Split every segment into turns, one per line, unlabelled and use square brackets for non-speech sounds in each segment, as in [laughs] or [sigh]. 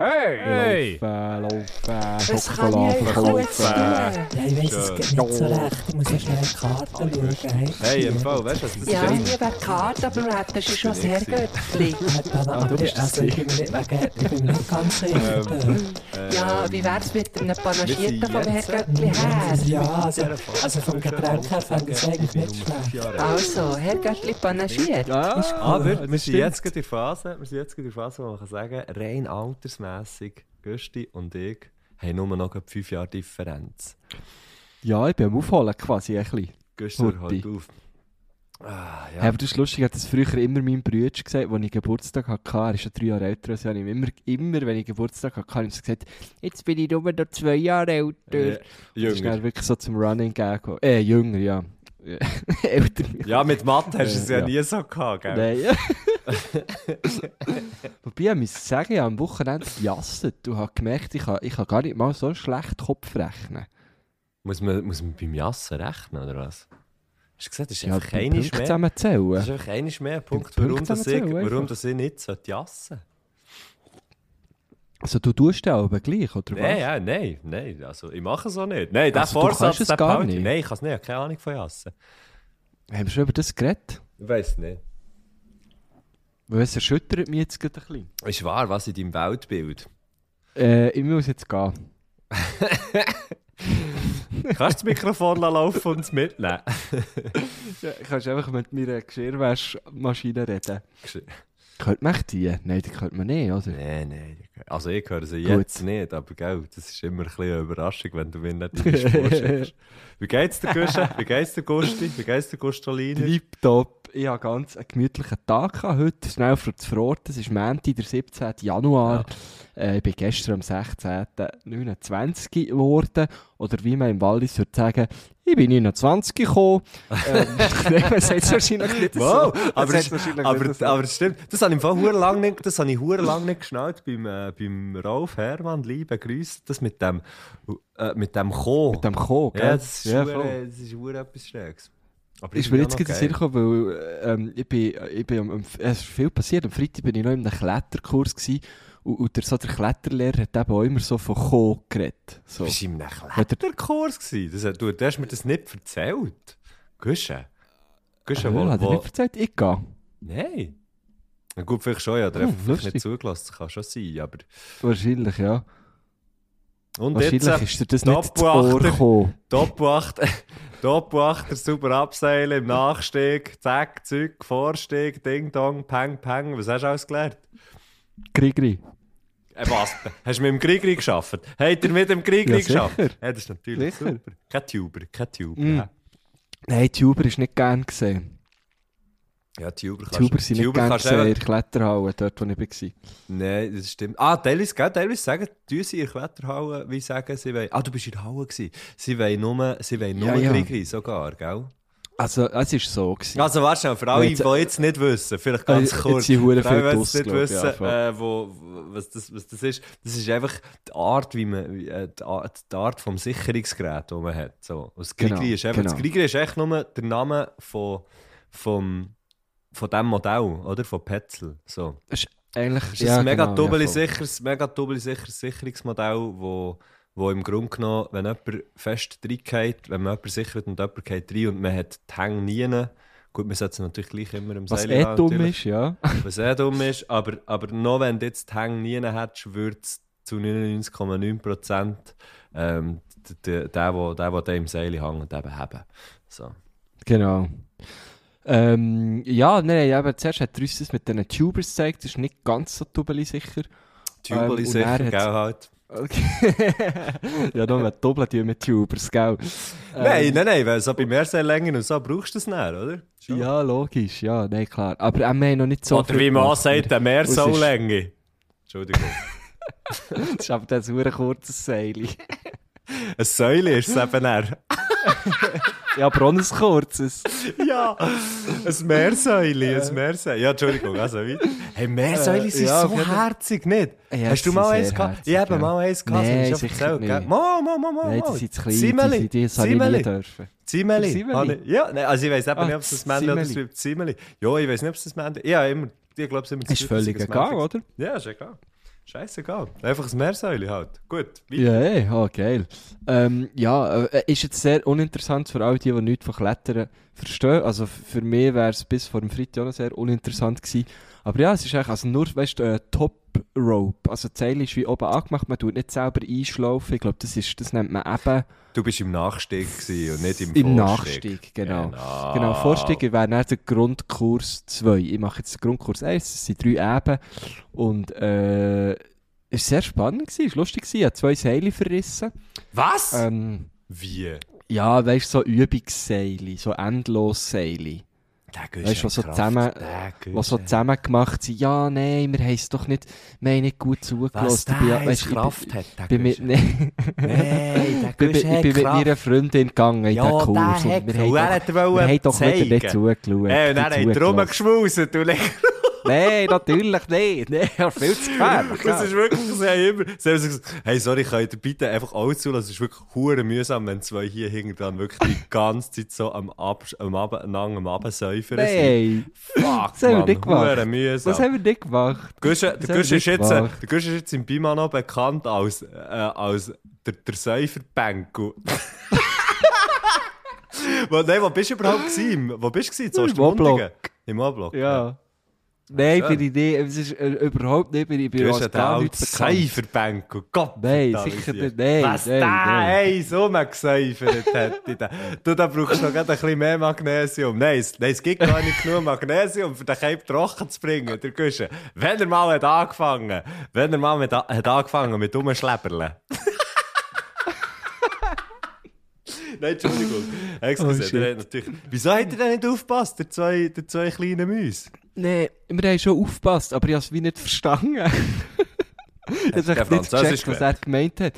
Hey!
Laufen, laufen,
Das kann
Schokolade
ich euch gut
verkaufen.
Ja, ich weiss es geht nicht so recht. Ich muss ja schnell die Karten schauen.
Hey, im Fall, weißt du, was das
Ja,
ist?
ich wäre Karte, aber du hättest schon sehr Göttli.
Aber, aber
du bist
also, ich bin mir nicht, wegen, ich bin mir nicht ganz [laughs] sicher.
Äh,
Ja, wie wär's mit einem Panagierten vom Herr
jetzt-
Göttli her?
ja, also, also vom Getränk her fände ich es eigentlich nicht schlecht.
Also, Herr Göttli panagiert.
Ja,
Aber wir
das
sind jetzt gerade in der Phase, wir sind jetzt gerade in der Phase, wo man kann sagen, rein altersmässig, Güsti und ich haben nur noch fünf Jahre Differenz.
Ja, ich bin am Aufholen quasi ein bisschen. Hutti.
halt auf. Ah, ja.
Aber das ist lustig, habe das früher immer meinem Bruder gesagt, als ich Geburtstag hatte. Er ist ja drei Jahre älter als ich. Immer, immer, wenn ich Geburtstag hatte, habe ich gesagt, jetzt bin ich nur noch zwei Jahre älter.
Äh,
Das ist
Jünger.
dann wirklich so zum Running Gag. Äh, jünger, ja. [laughs] älter.
Ja, mit Mathe hast du es ja,
Ja.
nie so gehabt, gell?
Nein. [laughs] Wobei, ich muss sagen, am Wochenende gejasset und habe gemerkt, ich kann, ich kann gar nicht mal so schlecht Kopf rechnen.
Muss, man, muss man beim Jassen rechnen, oder was? Hast du gesagt, das ist
Ja,
einfach einmal mehr?
zusammenzählen.
Das ist einfach einmal mehr Punkt, warum, das ich, warum das ich nicht sollte jassen
Also du tust den aber gleich, oder was?
Nein, ja, nein, nein, also ich mache es auch nicht. Nein, der
Also, du
Vorsatz,
kannst es
der
gar nicht?
Nein, ich kann es nicht, ich habe keine Ahnung von Jassen.
Haben wir schon über das geredet?
Ich weiß nicht.
Weil es erschüttert mich jetzt gerade ein bisschen.
Ist wahr, was in deinem Weltbild?
Äh, ich muss jetzt gehen. [laughs]
Kannst du das Mikrofon laufen und es mitnehmen? [laughs]
Ja, kannst einfach mit meiner Geschirrwäschmaschine reden.
Gesch-
Hört man die? Nein, die hört man nicht, oder?
Nein, nein. Also ich höre sie
Gut.
jetzt nicht, aber gell, das ist immer ein bisschen eine Überraschung, wenn du mir nicht deine Spur [laughs] schickst. Wie geht's dir, Gusche? Wie geht's dir, Gusti? Wie geht's dir, Gustolini?
Tipptopp. Ich hatte ganz einen gemütlichen Tag gehabt heute. Schnell für zu verorten. Es ist Montag, der 17. Januar. Äh, ich bin gestern am 16. 29 geworden. Oder wie man im Wallis würde sagen, ich bin 29 gekommen. ähm, nein, man sagt es wahrscheinlich nicht
Wow,
so.
Aber,
wahrscheinlich
aber,
nicht so.
aber das stimmt. Das habe ich im Fall hure lang nicht, das habe ich lang nicht geschnallt beim, äh, beim Rolf Hermann, liebe Grüße. Das mit dem, äh, mit dem Co.
Mit dem Co, gell?
ja, das ist,
Ja, voll.
das ist hure etwas Schräges. Aber
Ist mir jetzt gerade Sinn gekommen, weil ähm, ich bin, ich bin am, am, es ist viel passiert. Am Freitag bin ich noch in einem Kletterkurs gewesen, und, und der, so der Kletterlehrer hat eben auch immer so von Co geredet. So.
Du warst in einem Kletterkurs gewesen. Das, hat- du, du hast mir das nicht erzählt. Gusche. Gusche,
Ah,
wo,
hat er nicht erzählt? Ich gehe.
Nein. Na gut, vielleicht schon, ja. Der
Hm,
hat vielleicht
lustig.
nicht zugelassen. Das kann schon sein, aber...
Wahrscheinlich, ja.
Und
Wahrscheinlich
jetzt... äh,
ist dir das nicht zu
Doppelachter.
Ohr gekommen.
Top-Achter, Top-Achter, [laughs] super abseilen im Nachstieg, zack, Züg, Vorstieg, Ding Dong, Peng Peng. Was hast du alles gelernt?
Grigri.
Äh, was? hast du mit dem Grigri geschafft? Habt ihr mit dem Grigri
Ja,
geschafft? Ja, das ist natürlich
Sicher.
super. Kein Tuber, kein Tuber.
Mm.
Ja,
Nein, Tuber ist nicht gern gesehen.
ja Tuber kannst
Tuber sind nicht
Tuber
gern
kannst
gesehen in der Kletterhalle, dort wo ich war.
Nein, das stimmt. Ah, teilweise, gell, teilweise sagen, tun sie in der Kletterhalle, wie sagen sie wollen. Ah, du bist in der Halle gewesen. Sie wollen nur, sie wollen nur
Ja, ja.
Grigri sogar, gell?
Also, es war so. Gewesen.
Also, warte schnell, für alle,
Jetzt-
die jetzt nicht wissen, vielleicht ganz
Äh,
kurz. für alle, die nicht wissen,
ja,
äh, wo, was, das, was das ist. Das ist einfach die Art, wie man, wie, äh, die, Art, die Art vom Sicherungsgerät, das man hat. So. Und das Grigri
Genau,
ist einfach, das
genau.
Grigri ist echt nur der Name von, vom, von diesem Modell, oder? Von Petzl. So.
Es ist eigentlich
Das ist ein mega
genau,
doppelt
ja,
mega doppelt sicheres Sicherungsmodell, wo, wo im Grunde genommen, wenn jemand fest reingeht, wenn man jemanden sichert und jemand geht rein und man hat die Hänge nie, gut, wir setzen natürlich gleich immer im
Was
Seil
eh
an,
dumm
natürlich,
ist, ja. [laughs]
Was eh dumm ist, aber, aber noch wenn du jetzt die Hänge nie hättest, würde es zu 99,9% ähm, der, der, der, im Seil hängt, eben haben. So.
Genau. Ähm, ja, nein, aber zuerst hat uns das mit diesen Tubers gezeigt, das ist nicht ganz so tubeli sicher.
Tubeli
und
sicher,
er
gell, halt.
Okay. [laughs] ja, nur mit doppelt mit Tubers, gell?
Nein,
Ähm,
nein, nein, weil so bei Mehrseillängen und so brauchst du das nicht, oder? Schon.
Ja, logisch, ja, nein, klar. Aber wir haben noch nicht so
Oder wie man sagt, eine
Es
Mehrsaulänge. Entschuldigung. [laughs] [laughs]
Das ist aber dann ein kurzes Seil.
Eine Säule ist es eben eher.
Ja, aber auch ein kurzes.
Ja, ein Meersäule, ein Meersäule. Ja, Entschuldigung, also weiter. Hey, Meersäule
Äh,
sind
ja,
so herzig, nicht?
Ja,
Hast du mal eins gehabt? Ich habe mal eins gehabt,
Nein,
das
sicher
erzählt, gell? Mal, mal, mal, mal.
Nein,
mal.
die sind zu klein, sind- die habe ich nie dürfen.
Habe ich- Ja, nein, also ich weiß eben
Ah,
nicht, ob es das Männchen oder das Zimmeli. Ja, ich weiß nicht, ob es das Männchen Ja, immer, ich glaube, es ist immer
Ist völlig egal, oder?
Ja, ist egal. Scheißegal. Einfach ein Meersäule halt. Gut, weiter.
Ja, ey, oh, geil. Ähm, ja, äh, ist jetzt sehr uninteressant für all die, die nichts von Klettern verstehen. Also für mich wäre es bis vor dem Freitag auch noch sehr uninteressant gewesen. Aber ja, es ist eigentlich also nur, weißt du, äh, Top Rope. Also die Seile ist wie oben angemacht, man tut nicht selber einschlaufen. Ich glaube, das, ist, das nennt man eben
Du bist im Nachstieg und nicht im,
im
Vorstieg.
Nachstieg. Genau.
Genau.
Genau, Vorstieg wäre dann der Grundkurs 2. Ich mache jetzt den Grundkurs 1, es sind drei Eben. Und äh, es war sehr spannend, gewesen, es war lustig, gewesen. ich habe zwei Seile verrissen.
Was?
Ähm,
Wie?
ja, weißt du, so Übungsseile, so Endlosseile, Weißt du, was so zusammen- die so zusammen gemacht sind. Ja, nein, wir haben es doch nicht, wir haben nicht gut
Was
zugelassen.
der
weisst,
weißt, Kraft hat, der
bin mit,
Nein, der [laughs]
ich bin, ich mit meiner Freundin gegangen in
Ja,
den Kurs.
der
und wir haben doch, wir haben doch wieder nicht zugeschaut.
Ey, und dann hat er rumgeschmauset. Du legst
Nein, natürlich nicht. Nein, ja, viel zu gefährlich.
Das ist wirklich, haben immer, sie haben gesagt, hey, sorry, könnt ihr bitte einfach alles zulassen? Es ist wirklich hure mühsam, wenn zwei hier hinten dran wirklich die ganze Zeit so am, Ab am, Ab am Absäufern sind.
Nein,
Fuck,
das haben wir nicht gemacht.
mühsam.
das haben wir nicht gemacht.
Der
das wir
ist, jetzt, ist im Bima noch bekannt als, äh, als der, der Säuferbänkel. [laughs] nein, wo bist du überhaupt gewesen? Wo bist du? Zu
Im
Ostermundigen?
O-Block.
Im O-Block?
Ja. Nein, bin ich nicht. Es ist äh, überhaupt nicht. Bin ich
hast ja
gar nicht bekannt.
Gott
Nein, sicher
wie-
nicht. Nein,
Was
nein,
der
nein.
hey, so mal gesäufert hätte. Du, da brauchst du noch ein bisschen mehr Magnesium. Nein, es, nein, es gibt gar nicht genug Magnesium, um den Cape trocken zu bringen. Der Guschen. Wenn er mal hat angefangen, wenn er mal mit, hat angefangen mit Umschleberle. [laughs] Nein, Entschuldigung. Excuse,
Oh,
natürlich... Wieso hat er denn nicht aufgepasst, der zwei, der zwei kleinen Mäuse?
Nein, wir haben schon aufgepasst, aber ich habe es wie nicht verstanden. [laughs] ich habe echt nicht gecheckt, was er gemeint hat.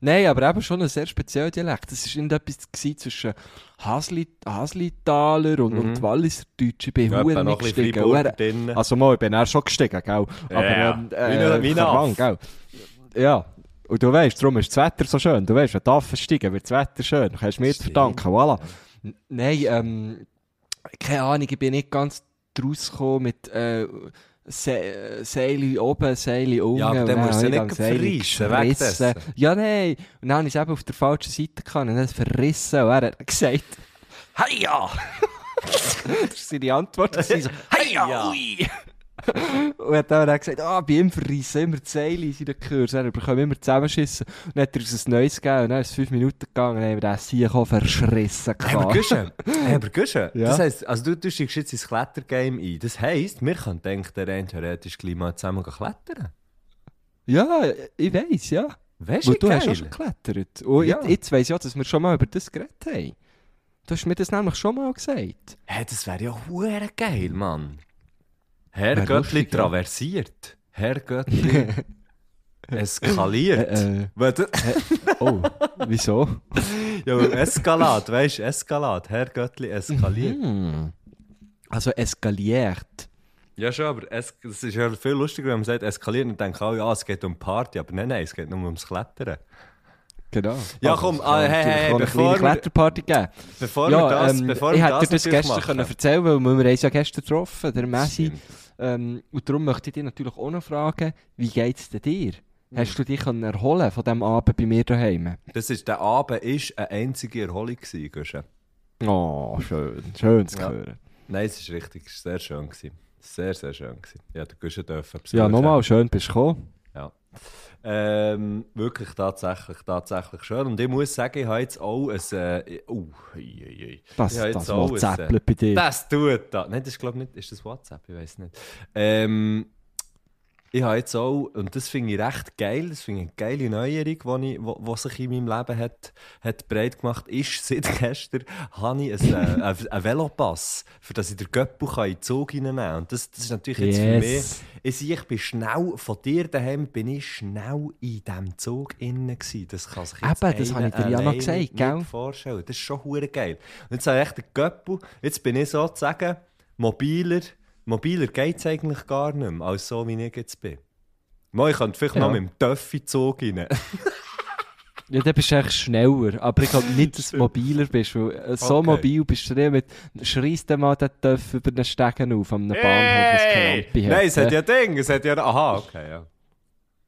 Nein, aber eben schon ein sehr spezieller Dialekt. Es war irgendetwas zwischen Hasli, Haslitaler und, und Walliser Deutsch. Ich bin
Ja,
nicht gestiegen. Er-. Also mal, ich bin auch schon gestiegen, gell? Aber,
Ja,
ähm,
wie ein- wie Aff.
gell? Ja. Und du weißt, darum ist das Wetter so schön. Du weißt, wenn die Affen steigen, wird das Wetter schön. Du kannst mir verdanken. Voilà. Nein, ähm, keine Ahnung, ich bin nicht ganz draus gekommen mit äh, Se Seile oben, Seile unten.
Ja, aber dann musst du nicht verreissen, dessen.
Ja, nein. Und dann habe ich es eben auf der falschen Seite gehabt und dann verrissen. Und er hat gesagt, «Heia!» [laughs] Das war seine Antwort. gewesen, so, «Heia! Ui!» Und hat dann gesagt, ah, bei ihm verreissen immer die Seile in seinen Kurs. Er bekommt immer zusammenschissen. Und dann hat er uns ein neues gegeben und dann ist es fünf Minuten gegangen und dann haben wir den Sieg verschrissen.
Hey, aber
gehabt.
Guschen, hey, aber Guschen, [laughs]
Ja.
das heisst, also du, du steigst jetzt ins Klettergame ein. Das heisst, wir können denken, der rein theoretisch gleich mal zusammen klettern.
Ja, ich weiss, ja.
Weißt du,
du hast auch schon geklettert. Und
Ja.
jetzt, jetzt weiss ich auch, dass wir schon mal über das geredet haben. Du hast mir das nämlich schon mal gesagt.
Hey, das wäre ja hure geil, Mann. Herr
Wär
Göttli
lustig, ja.
traversiert. Herr Göttli [laughs] eskaliert.
Äh, äh, oh, wieso?
ja, Eskalat, weißt du, Eskalat. Herr Göttli eskaliert.
Hm. Also eskaliert.
Ja, schon, aber es, es ist ja viel lustiger, wenn man sagt, eskaliert und denkt, oh ja, es geht um Party. Aber nein, nein, es geht nur ums Klettern.
Genau.
Ja, komm,
es
ah, hey, hey,
eine
bevor
kleine Kletterparty geben.
Bevor
ja,
wir das,
ähm,
bevor
ich hätte dir
das
gestern
machen.
können erzählen weil wir uns ja gestern getroffen, der Messi.
Stimmt.
Ähm, und darum möchte ich dich natürlich auch noch fragen, wie geht es dir?
Hm.
Hast du dich erholen von diesem Abend bei mir daheim?
Das ist, der Abend war eine einzige Erholung. Guschen.
Oh, schön. Schön zu
Ja.
hören.
Nein, es ist richtig, es war sehr schön. Gewesen. Sehr, sehr schön. Gewesen. Ja, der Guschen dürfen
Ja, nochmal, schön bist du gekommen.
Ja. Ähm, wirklich tatsächlich, tatsächlich schön. Und ich muss sagen, ich habe jetzt auch ein. Äh, oh, ui, ui, ui.
Das, das
auch ein,
WhatsApp bei dir.
Das tut das. Nein, das ist glaube ich nicht. Ist das WhatsApp? Ich weiß nicht. Ähm, ich habe jetzt auch, und das finde ich recht geil, das finde ich eine geile Neuerung, die wo, wo sich in meinem Leben hat, hat breit gemacht ist. Seit [laughs] gestern habe ich einen, äh, einen, einen Velopass, für das ich den Göppel in den Zug reinnehmen kann. Und das, das ist natürlich jetzt für mich.
Yes.
Ich, ich bin schnell, von dir daheim bin ich schnell in diesem Zug innen gewesen. Das kann sich jetzt
Eben, das habe ich dir ja noch gesagt, gell?
vorstellen. Das ist schon geil. Und jetzt habe ich echt den Göppel, jetzt bin ich sozusagen mobiler, mobiler geht es eigentlich gar nicht mehr, als so wie ich jetzt bin. Mal, ich könnte vielleicht
Ja.
noch mit dem Töffi-Zug rein. [laughs]
Ja, dann bist du echt schneller. Aber ich glaube nicht, dass du mobiler bist. Weil äh, so
Okay.
mobil bist du nicht mit. Schreist du mal den Töff über den Stegen auf, am Bahnhof, was keine Lampe hat.
Nein, es hat ja Ding, es hat ja... Aha, okay, ja.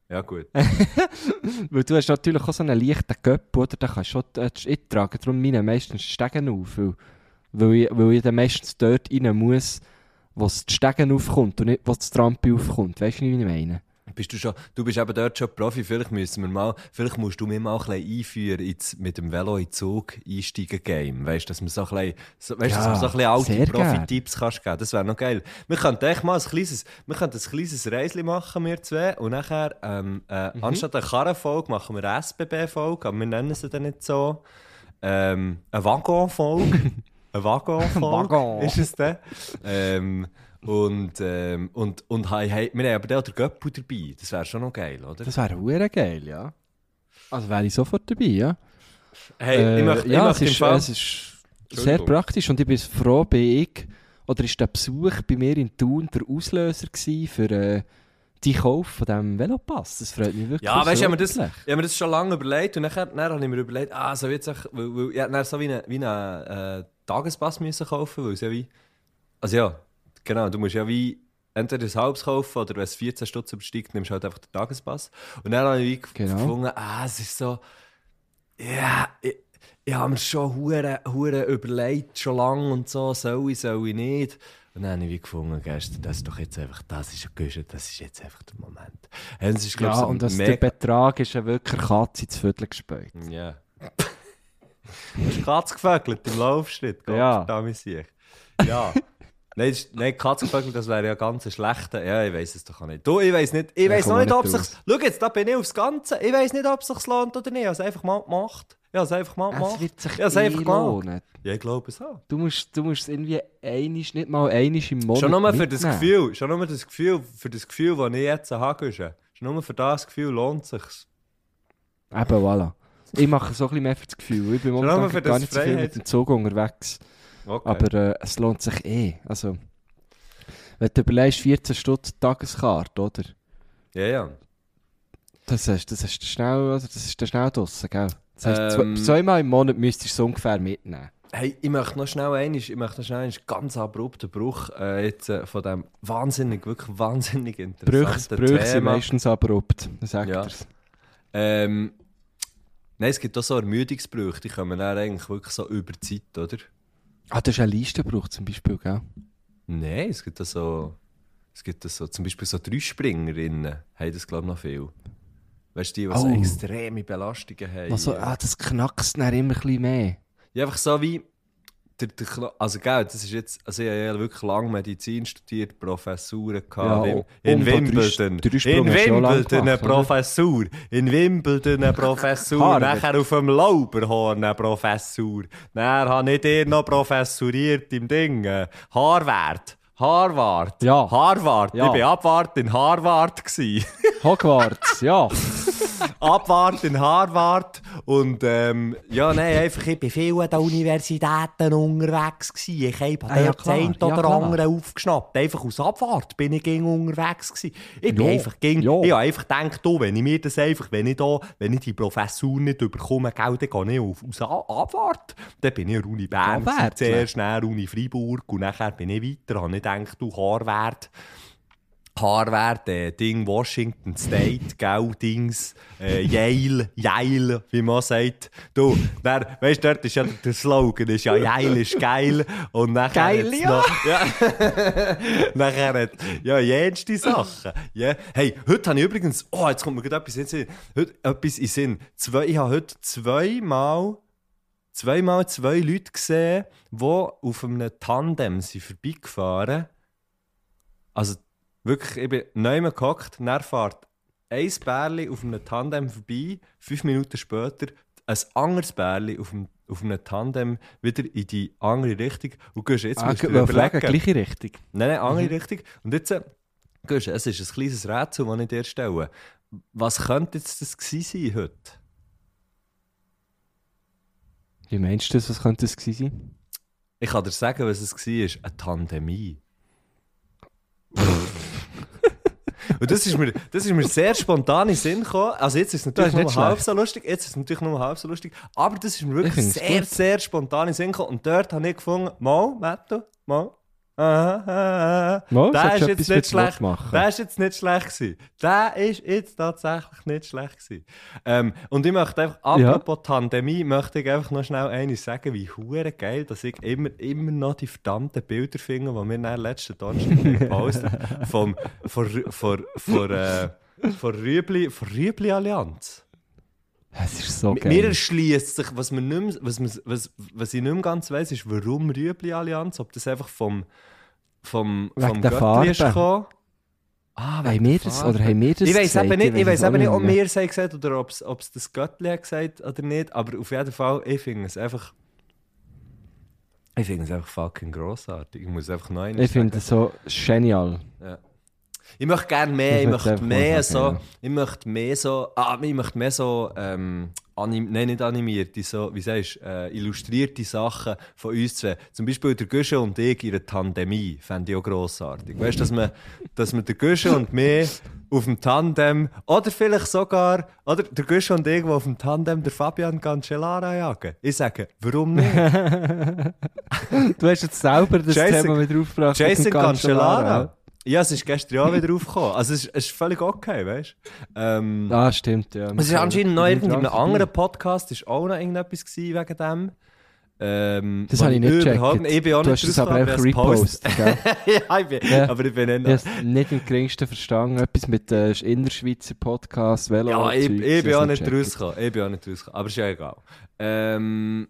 Ja, gut. [laughs]
Weil du hast natürlich auch so einen leichten Köpf, oder? Da kannst du schon äh, tragen. Darum meine meistens die Stegen auf. Weil, weil, ich, weil ich dann meistens dort rein muss, wo es die Stegen aufkommt und nicht, wo das Trampi aufkommt. Weißt du, wie ich meine?
Bist du, schon, du bist eben dort schon Profi. Vielleicht, müssen wir mal, vielleicht musst du mich mal ein bisschen einführen ins, mit dem Velo in Zug einsteigen Game. Weißt du, dass wir so ein bisschen, so, weißt,
Ja,
dass so ein bisschen alte. Profi-Tipps kannst geben Das wäre noch geil. Wir könnten echt mal ein kleines, wir könnten ein kleines Reisli machen, wir zwei. Und nachher, ähm, äh,
Mhm.
anstatt einer Karrenfolge machen wir eine SBB-Folge, aber wir nennen sie dann nicht so. Ähm, eine Waggon-Folge. [laughs] eine Waggon-Folge
Waggon.
ist es dann. Ähm, und, ähm, und, und hey, hey, wir haben aber den Göppel dabei. Das wäre schon noch geil, oder?
Das wäre hure geil, ja. Also wäre ich sofort dabei, ja.
Hey, ich möchte, ich
ja,
möchte
es ist, es ist sehr praktisch und ich bin froh, bin ich, oder ist der Besuch bei mir in Thun der Auslöser für äh, die Kauf von diesem Velopass. Das freut mich wirklich.
Ja, weißt du, ich das-
unglaublich.
ich habe mir das schon lange überlegt und nachher, dann habe ich mir überlegt, ah, so jetzt weil, weil, ja, dann so wie einen wie eine, äh, Tagespass müssen kaufen, weil es ja wie, also ja, genau, du musst ja wie entweder ein halbes kaufen oder wenn es 14 Stutz übersteigt, nimmst du halt einfach den Tagespass. Und dann habe ich wie
Genau.
gefunden, ah, es ist so, ja, ich, ich habe mir schon hure, hure überlegt, schon lange und so, soll ich, soll ich nicht. Und dann habe ich wie gefunden, gestern, das ist doch jetzt einfach, das ist, das ist jetzt einfach der Moment. Und ist, glaub,
Ja,
so
und das, der Betrag ist ja wirklich Katze ins Viertel gespäut.
ja. du [laughs] hast Katz gefögelt im Laufschritt. Gott,
Ja.
verdammt sicher. Ja. [laughs] Nein, nein, Katz gefögelt, das wäre ja ganz ein schlechter. Ja, ich weiß es doch auch nicht. Du, ich weiß nicht. Ich
Ja,
weiß
komm
noch nicht, ob es sich. Schau jetzt, da bin ich aufs Ganze. Ich weiß nicht, ob es sich lohnt oder nicht. Ich habe es einfach mal gemacht. Ich habe es einfach mal gemacht.
Es wird sich
ich habe es einfach
eh lohnen.
Ja, ich glaube es auch.
Du musst, du musst es irgendwie einisch, nicht mal einisch im Monat
Schon nur für das. Gefühl, schon nur das Gefühl, für das Gefühl, das ich jetzt habe, schon nur für das Gefühl lohnt es sich.
Eben, voilà. Ich mache so ein bisschen mehr für das Gefühl. Ich bin momentan gar nicht so viel
Freiheit.
mit dem Zug unterwegs.
Okay.
Aber äh, es lohnt sich eh. Also, wenn du überlegst, 14 Stunden Tageskarte, oder?
ja, ja.
Das ist, das ist schnell, also das ist schnell draussen, gell? Das heißt,
Ähm.
zwei, zweimal im Monat müsstest du es ungefähr mitnehmen.
Hey, ich möchte noch schnell einen, ich möchte noch schnell einen ganz abrupten Bruch äh, jetzt, äh, von dem wahnsinnig, wirklich wahnsinnig
Brüche,
interessanten
Brüche sind
Thema.
meistens abrupt, sagt
Ja. Ähm, nein, es gibt auch so Ermüdungsbrüche, die kommen dann eigentlich wirklich so über die Zeit, oder?
Ah, das ist ein Listenbruch zum Beispiel, gell?
Nein, es gibt auch so, es gibt so, zum Beispiel so Dreispringerinnen, haben das glaube ich noch viel. Weißt du, die, die so
Oh.
extreme Belastungen haben.
Also, ah, das knackst dann immer ein bisschen mehr.
Ja, einfach so wie. Der, der, also, gell, das ist jetzt. Also, ich habe ja wirklich lange Medizin studiert, Professuren gehabt.
Ja,
in,
und
in
von
Wimbledon.
Drei- Dreisprung
In Wimbledon eine? Professur. In Wimbledon eine Professur. Nachher auf dem Lauberhorn eine Professur. Dann habe ich dir noch professuriert im Ding. äh, Harvard.
Ja.
Harvard.
Ja.
Ich war Abwart in Harvard. [laughs]
Hogwarts, ja.
Abwart in Harvard und ähm, ja, nein, einfach, ich bin viel an den Universitäten unterwegs gewesen. Ich habe
Ah, ja,
oder andere aufgeschnappt. Einfach aus Abwart bin ich ging unterwegs gewesen. Ich bin
Ja,
einfach ging,
ja.
ich habe einfach gedacht, du, wenn ich mir das einfach, wenn ich da, wenn ich die Professur nicht überkomme, gell, dann gehe ich auf, aus Abwart. Dann bin ich an der Uni Bern zuerst, dann Uni Freiburg und nachher bin ich weiter. Habe gedacht, du, Harvard. Harvard, äh, Ding, Washington State, gell, Dings, äh, Yale, Yale, wie man sagt. Du, dann, weißt du, dort ist ja der Slogan, ist ja Yale ist geil. Und nachher
Geil, ja.
Noch, ja. [laughs] nachher hat, ja, jenste Sachen. Ja. Hey, heute habe ich übrigens, oh, jetzt kommt mir gerade etwas in den Sinn. Heute etwas in Sinn. Zwei, ich habe heute zweimal, zweimal zwei Leute gesehen, die auf einem Tandem sind vorbeigefahren also wirklich, ich bin neu gehockt, dann fährt ein Bärli auf einem Tandem vorbei, fünf Minuten später ein anderes Bärli auf, dem, auf einem Tandem wieder in die andere Richtung. Und gehst jetzt
Ah,
musst du überlegen.
gleiche Richtung.
Nein, nein, andere Richtung. Und jetzt, äh, gehst, es ist ein kleines Rätsel, das ich dir stelle. Was könnte jetzt das gewesen sein heute?
Wie meinst du das? Was könnte das gewesen sein?
Ich kann dir sagen, was es war. Eine Tandemie. [laughs] Und das ist, mir, das ist mir sehr spontan in den Sinn gekommen. Also jetzt ist es natürlich nur
nicht
halb
schlecht.
so lustig. Jetzt ist es natürlich nur halb so lustig. Aber das ist mir
Ich
wirklich
es
sehr,
gut.
sehr spontan in den Sinn gekommen. Und dort habe ich gefunden, mal, Matto, mal, aha, aha.
Mal,
Der ist jetzt nicht schlecht. Der ist jetzt nicht schlecht gewesen. Der ist jetzt tatsächlich nicht schlecht gewesen. Ähm, und ich möchte einfach, apropos Pandemie, möchte ich einfach noch schnell eines sagen, wie hure geil, dass ich immer, immer noch die verdammten Bilder finde, die wir dann letzten Donnerstag [laughs] gepostet haben, vom, von, Rü- von, von, äh, von Rüebli, von Rüebli Allianz.
Es ist so
Mir
geil.
erschließt sich, was, man nicht mehr, was, man, was, was ich nicht mehr ganz weiss, ist, warum Rüebli Allianz, ob das einfach vom, vom, vom Göttli ist gekommen. Ah,
Haben wir das, oder haben wir das
ich weiß eben nicht, ich
weiß
weiß eben nicht, ob wir es haben gesagt oder ob es das Göttli hat gesagt oder nicht, aber auf jeden Fall, ich finde es einfach. Ich finde es einfach fucking grossartig. Ich muss einfach einmal
Ich finde es so genial.
Ich möchte gerne mehr, ich
möchte
mehr so, ich möchte mehr so, ah, ich möchte mehr so, ähm, anim, nein, nicht animierte, so, wie sagst du, äh, illustrierte Sachen von uns zwei. Zum Beispiel der Güsche und ich in einer Tandemie, fände ich auch grossartig. Weißt du, dass man, [laughs] dass man der Güsche und mich auf dem Tandem, oder vielleicht sogar, oder der Güsche und ich, die auf dem Tandem der Fabian Cancellara jagen. Ich sage, warum nicht? [laughs]
Du hast jetzt selber das
Jason-
Thema wieder aufgebracht.
Jason
dem
Cancellara. Ja, es ist gestern auch wieder aufgekommen. Also es ist, es ist völlig okay, weißt du? Ähm,
Ah, stimmt, ja.
es ist anscheinend noch
Irgend
irgendwie in einem anderen Podcast ist auch noch irgendetwas gewesen wegen dem. Ähm,
Das habe ich nicht gecheckt.
nicht- Ich bin auch
du
nicht
hast es aber einfach
ich habe es
repostet, [laughs]
ja, ich bin,
Ja.
aber ich bin nicht
Ich habe es nicht im geringsten verstanden. Etwas mit äh, Innerschweizer Podcast, Velo.
Ja, ich,
Zeugs,
ich bin auch nicht rausgekommen. Ich bin auch nicht rausgekommen. Aber ist ja egal. Ähm,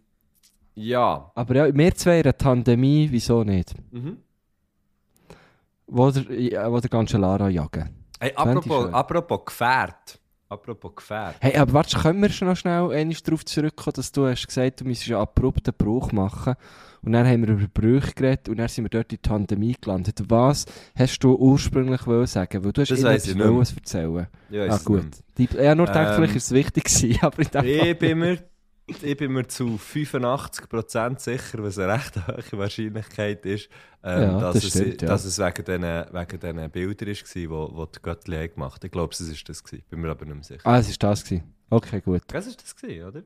ja.
Aber ja, wir zwei in einer Tandemie, wieso nicht?
Mhm.
Wo der, ja, wo der Cancellara jagen.
Hey,
ich
apropos, apropos Gefährt. Apropos Gefährt.
Hey, aber warte, können wir schon noch schnell einmal darauf zurückkommen, dass du hast gesagt, du müsstest einen abrupten Bruch machen. Und dann haben wir über Brüche geredet und dann sind wir dort in die Pandemie gelandet. Was hast du ursprünglich sagen? Weil du hast
Das weiss ich nicht
erzählen.
Ja,
ah, gut. Ich habe nur gedacht,
Ähm,
vielleicht ist es wichtig [laughs] aber in dem
Ich bin, mir, ich bin mir zu 85% sicher, was eine recht hohe Wahrscheinlichkeit ist, ähm,
Ja,
dass,
das
es,
stimmt, ja.
dass es wegen diesen wegen Bildern war, die, die Göttli gemacht haben. Ich glaube, es war das. Gewesen. Bin mir aber nicht mehr sicher.
Ah, es war das. Gewesen. Okay, gut.
Das war das, gewesen, oder?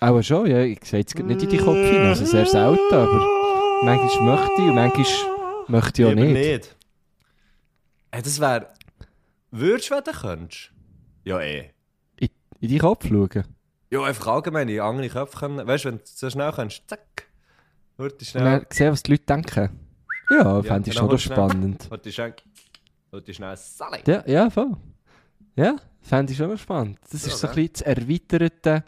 Aber schon, ja. Ich sehe jetzt nicht in die Kopf hinein. Also sehr selten, aber manchmal möchte ich und manchmal möchte ich auch nicht.
nicht. Hey, das wäre... Würdest du, wenn du könntest? Ja, eh.
In, in die Kopf schauen.
Ja, einfach allgemein in andere Köpfe können. Weißt du, wenn du so schnell kannst, zack.
Und
schnell...
dann sehen, was die Leute denken. Ja, fände ich
genau,
schon spannend. [laughs]
Würde schnell... Würde schnell... Sally!
Ja, ja, voll. Ja, fände ich schon spannend. Das
Ja,
ist so ein bisschen das erweiterte.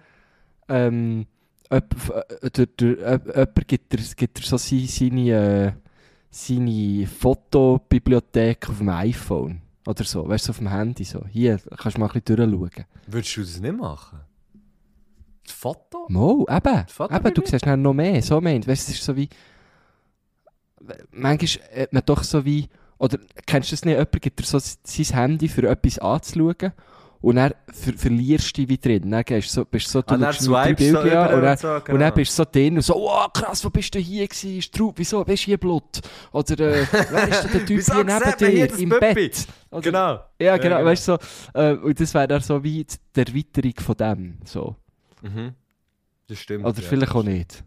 Ähm, jemand, äh, äh, jemand gibt gibt dir so seine, seine, äh, seine Fotobibliothek auf dem iPhone. Oder so, weißt du, auf dem Handy so. Hier, kannst du mal ein bisschen durchschauen.
Würdest du das nicht machen? Das Foto?
Mo, eben.
Fotobibliothek?
eben du siehst dann noch mehr. So meint. Weißt du, es ist so wie. Manchmal hat man doch so wie. Oder kennst du das nicht? Jemand gibt dir so sein Handy für etwas anzuschauen. Und dann ver verlierst du dich wie drin. Dann gehst du so, bist so, du
Ah,
drei
swipest du
Bilder an
über
und dann,
und so,
und
genau.
dann bist du so drin und so, oh krass, wo bist du hier gewesen? Straub, wieso bist du hier Blut? Oder äh, [laughs] wer ist denn der Typ hier neben dir im
Püppi?
Bett? Oder,
Genau.
Ja, genau,
genau.
weißt du, so, äh, und das wäre dann so wie die Erweiterung von dem. So.
Mhm. Das stimmt.
Oder
ja.
vielleicht auch nicht.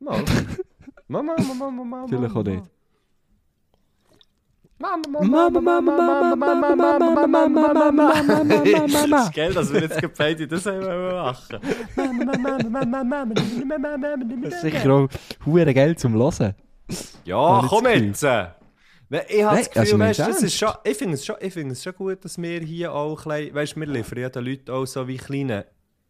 Mal. Mama, Mama, Mama, Mama.
Vielleicht auch nicht.
Mama,
Mama, Mama, Mama, Mama, Mama, Mama, Mama, Mama, Mama,
Das
Mama.
ist geil, dass wir jetzt beide das haben machen.
Das ist sicher auch hure Geld zum Hören.
Ja,
Habe ich
komm jetzt. Habe das Gefühl,
also
weißt, das ist schon, ich finde es, schon- es schon gut, dass wir hier auch weißt, wir liefern ja den Leuten auch so wie kleine,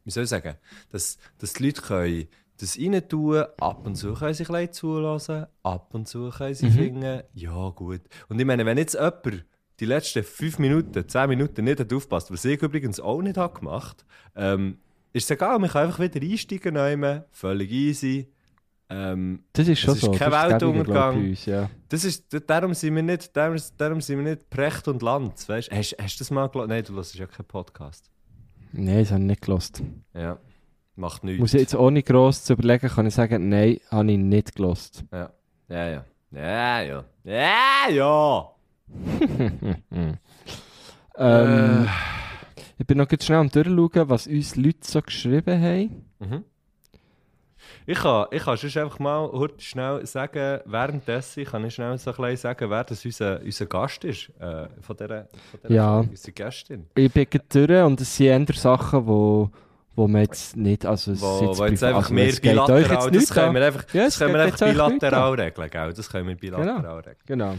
wie soll ich sagen, dass, dass die Leute können das rein tun, ab und zu können sie ein zulassen, ab und zu können
Mhm.
sie finden, ja gut. Und ich meine, wenn jetzt jemand die letzten 5 Minuten, 10 Minuten nicht hat aufpasst, was ich übrigens auch nicht habe gemacht, ähm, ist es egal, man kann einfach wieder einsteigen, nehmen, völlig easy. Ähm,
Das ist schon
ist
so.
kein
das ist
Weltuntergang.
uns, ja.
Das ist, darum sind wir nicht, darum, darum sind wir nicht Precht und Land, weißt? Hast, hast du das mal gehört? Nein, du hörst ja keinen Podcast.
Nein, das habe ich nicht gelost.
Ja, macht nichts.
Muss ich jetzt ohne gross zu überlegen, kann ich sagen, nein, habe ich nicht gelost.
Ja, ja, ja. Ja, ja. Ja, ja. [laughs]
Ähm, Ich bin noch ganz schnell am durchschauen, was uns Leute so geschrieben haben.
Mhm. Ich kann, ich kann sonst einfach mal schnell sagen, währenddessen kann ich schnell so ein sagen, wer das unser, unser Gast ist. Äh, von dieser, von dieser
Ja.
Folge, unsere Gästin.
Ich bin durch und es sind eher Sachen, wo, wo man jetzt nicht, also es
Wo,
ist
wo jetzt einfach
also
mehr bilateral,
jetzt
das
nicht
können wir einfach,
Ja,
das können wir einfach
jetzt
bilateral regeln, gell? Das können wir bilateral regeln.
Genau.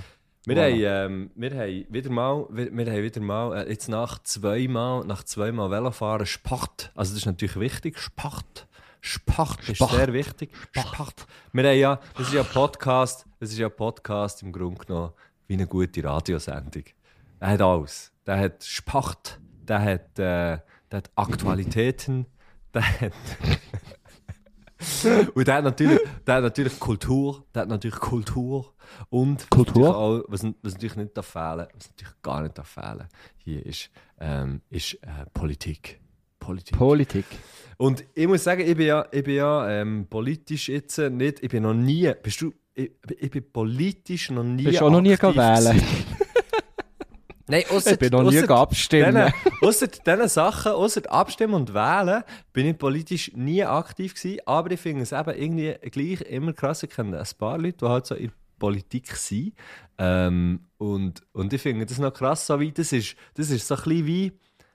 Wir,
Voilà.
haben, ähm, wir haben wieder mal, wir, wir haben wieder mal äh, jetzt nach zweimal, nach zweimal Velofahren Sport. Also das ist natürlich wichtig, Sport. Sport ist
Sport.
sehr wichtig. Sport. Wir haben ja, das ist ja ein Podcast, das ist ja ein Podcast im Grunde genommen wie eine gute Radiosendung. Der hat alles. Der hat Sport, der hat, äh, der hat Aktualitäten, der hat... [laughs] Und der hat, natürlich, der hat natürlich Kultur, der hat natürlich Kultur und was
Kultur?
natürlich Auch, was, was natürlich nicht darf fehlen, was natürlich gar nicht darf fehlen, hier ist, ähm, ist äh, Politik. Politik.
Politik.
und ich muss sagen, ich bin ja, ich bin ja ähm, politisch jetzt nicht, ich bin noch nie, bist du, ich, ich bin politisch noch nie
Bist du auch noch nie wählen?
gewesen. [laughs] Nein, ausser,
Ich bin noch nie abstimmen.
Ausser diesen Sachen, ausser Abstimmen und Wählen, bin ich politisch nie aktiv gewesen. Aber ich finde es eben irgendwie gleich immer krass. Ich kenne ein paar Leute, die halt so in der Politik sind. Ähm, und, und ich finde das noch krass, so wie das ist. Das ist so ein bisschen wie,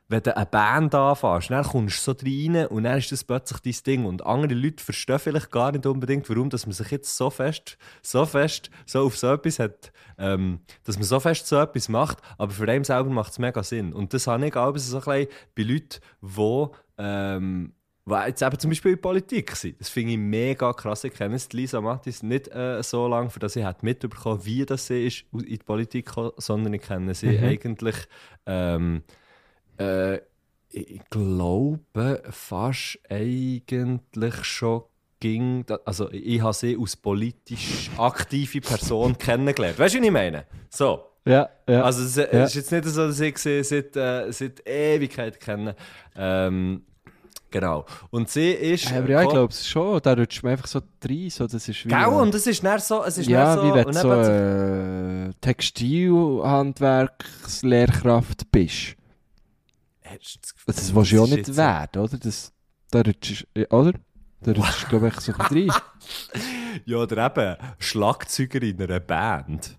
wenn du eine Band anfängst, dann kommst du so rein und dann ist das plötzlich dein Ding. Und andere Leute verstehen vielleicht gar nicht unbedingt, warum dass man sich jetzt so fest, so fest, so auf so etwas hat, ähm, dass man so fest so etwas macht, aber für einen selber macht es mega Sinn. Und das habe ich auch so ein bisschen bei Leuten, die ähm, die jetzt eben zum Beispiel in der Politik sind. Das finde ich mega krass. Ich kenne Lisa Mattis nicht äh, so lange, für das ich mitbekommen wie das sie ist in die Politik gekommen, sondern ich kenne sie eigentlich ähm, äh, ich glaube fast eigentlich schon ging, also ich habe sie als politisch aktive Person [laughs] kennengelernt. Weißt du, was ich meine? So.
Ja, ja.
Also es, es
Ja.
ist jetzt nicht so, dass ich sie seit, äh, seit Ewigkeit kenne. Ähm, genau. Und sie ist...
aber ja, ich glaube es schon. Da rutscht man einfach so rein. So, das ist wie,
Gell,
äh,
und es ist dann so... Es ist
ja,
so
wie wenn du so äh, Textilhandwerkslehrkraft bist.
Hast das Gefühl,
Das willst du ja auch nicht werden, oder? Das, da rutschst du, oder? Da rutschst du, glaube ich, so ein rein. [laughs]
Ja, oder eben Schlagzeuger in einer Band.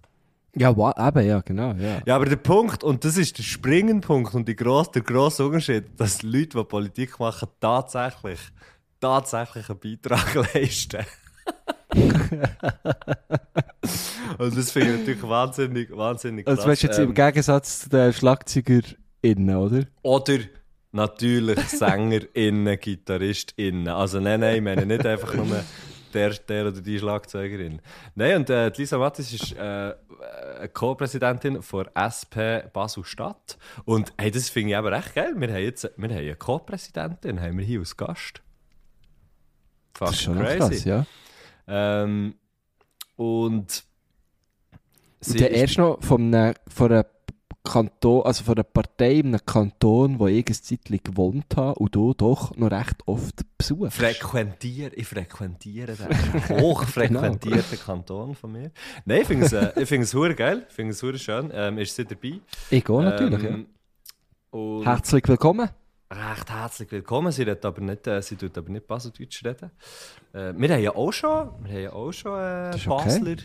Ja, eben, ja, genau, ja.
Ja, aber der Punkt, und das ist der springende Punkt und die gross, der grosse Unterschied, dass Leute, die Politik machen, tatsächlich, tatsächlich einen Beitrag [laughs] leisten. [laughs] und das finde ich natürlich wahnsinnig, wahnsinnig
Also, weißt du jetzt im
Ähm,
Gegensatz zu den SchlagzeugerInnen, oder?
Oder natürlich [laughs] SängerInnen, GitarristInnen. Also nein, nein, ich meine nicht einfach nur der, der oder die Schlagzeugerin. Nein, und äh, Lisa Mattis ist äh, äh, Co-Präsidentin von SP Basel-Stadt. Und hey, das finde ich aber echt geil. Wir haben jetzt wir haben eine Co-Präsidentin, haben wir hier als Gast.
Das ist schon
Fucking
noch krass, ja.
Ähm, und sie
Und
ist-
erst noch von einer, von einer Kanton, also von einer Partei in einem Kanton, wo ich eine Zeit lang gewohnt habe und du doch noch recht oft besuchst.
frequentiere, ich frequentiere den [laughs] hochfrequentierten Kanton von mir. Nein, ich finde es, äh, geil, ich finde es schön. Ähm, ist sie dabei?
Ich gehe natürlich,
ähm,
ja. Herzlich willkommen.
recht herzlich willkommen. Sie redet aber nicht, äh, sie tut aber nicht Baseldeutsch reden. Äh, wir haben ja auch schon, wir haben ja auch schon äh,
ist okay.
Basler,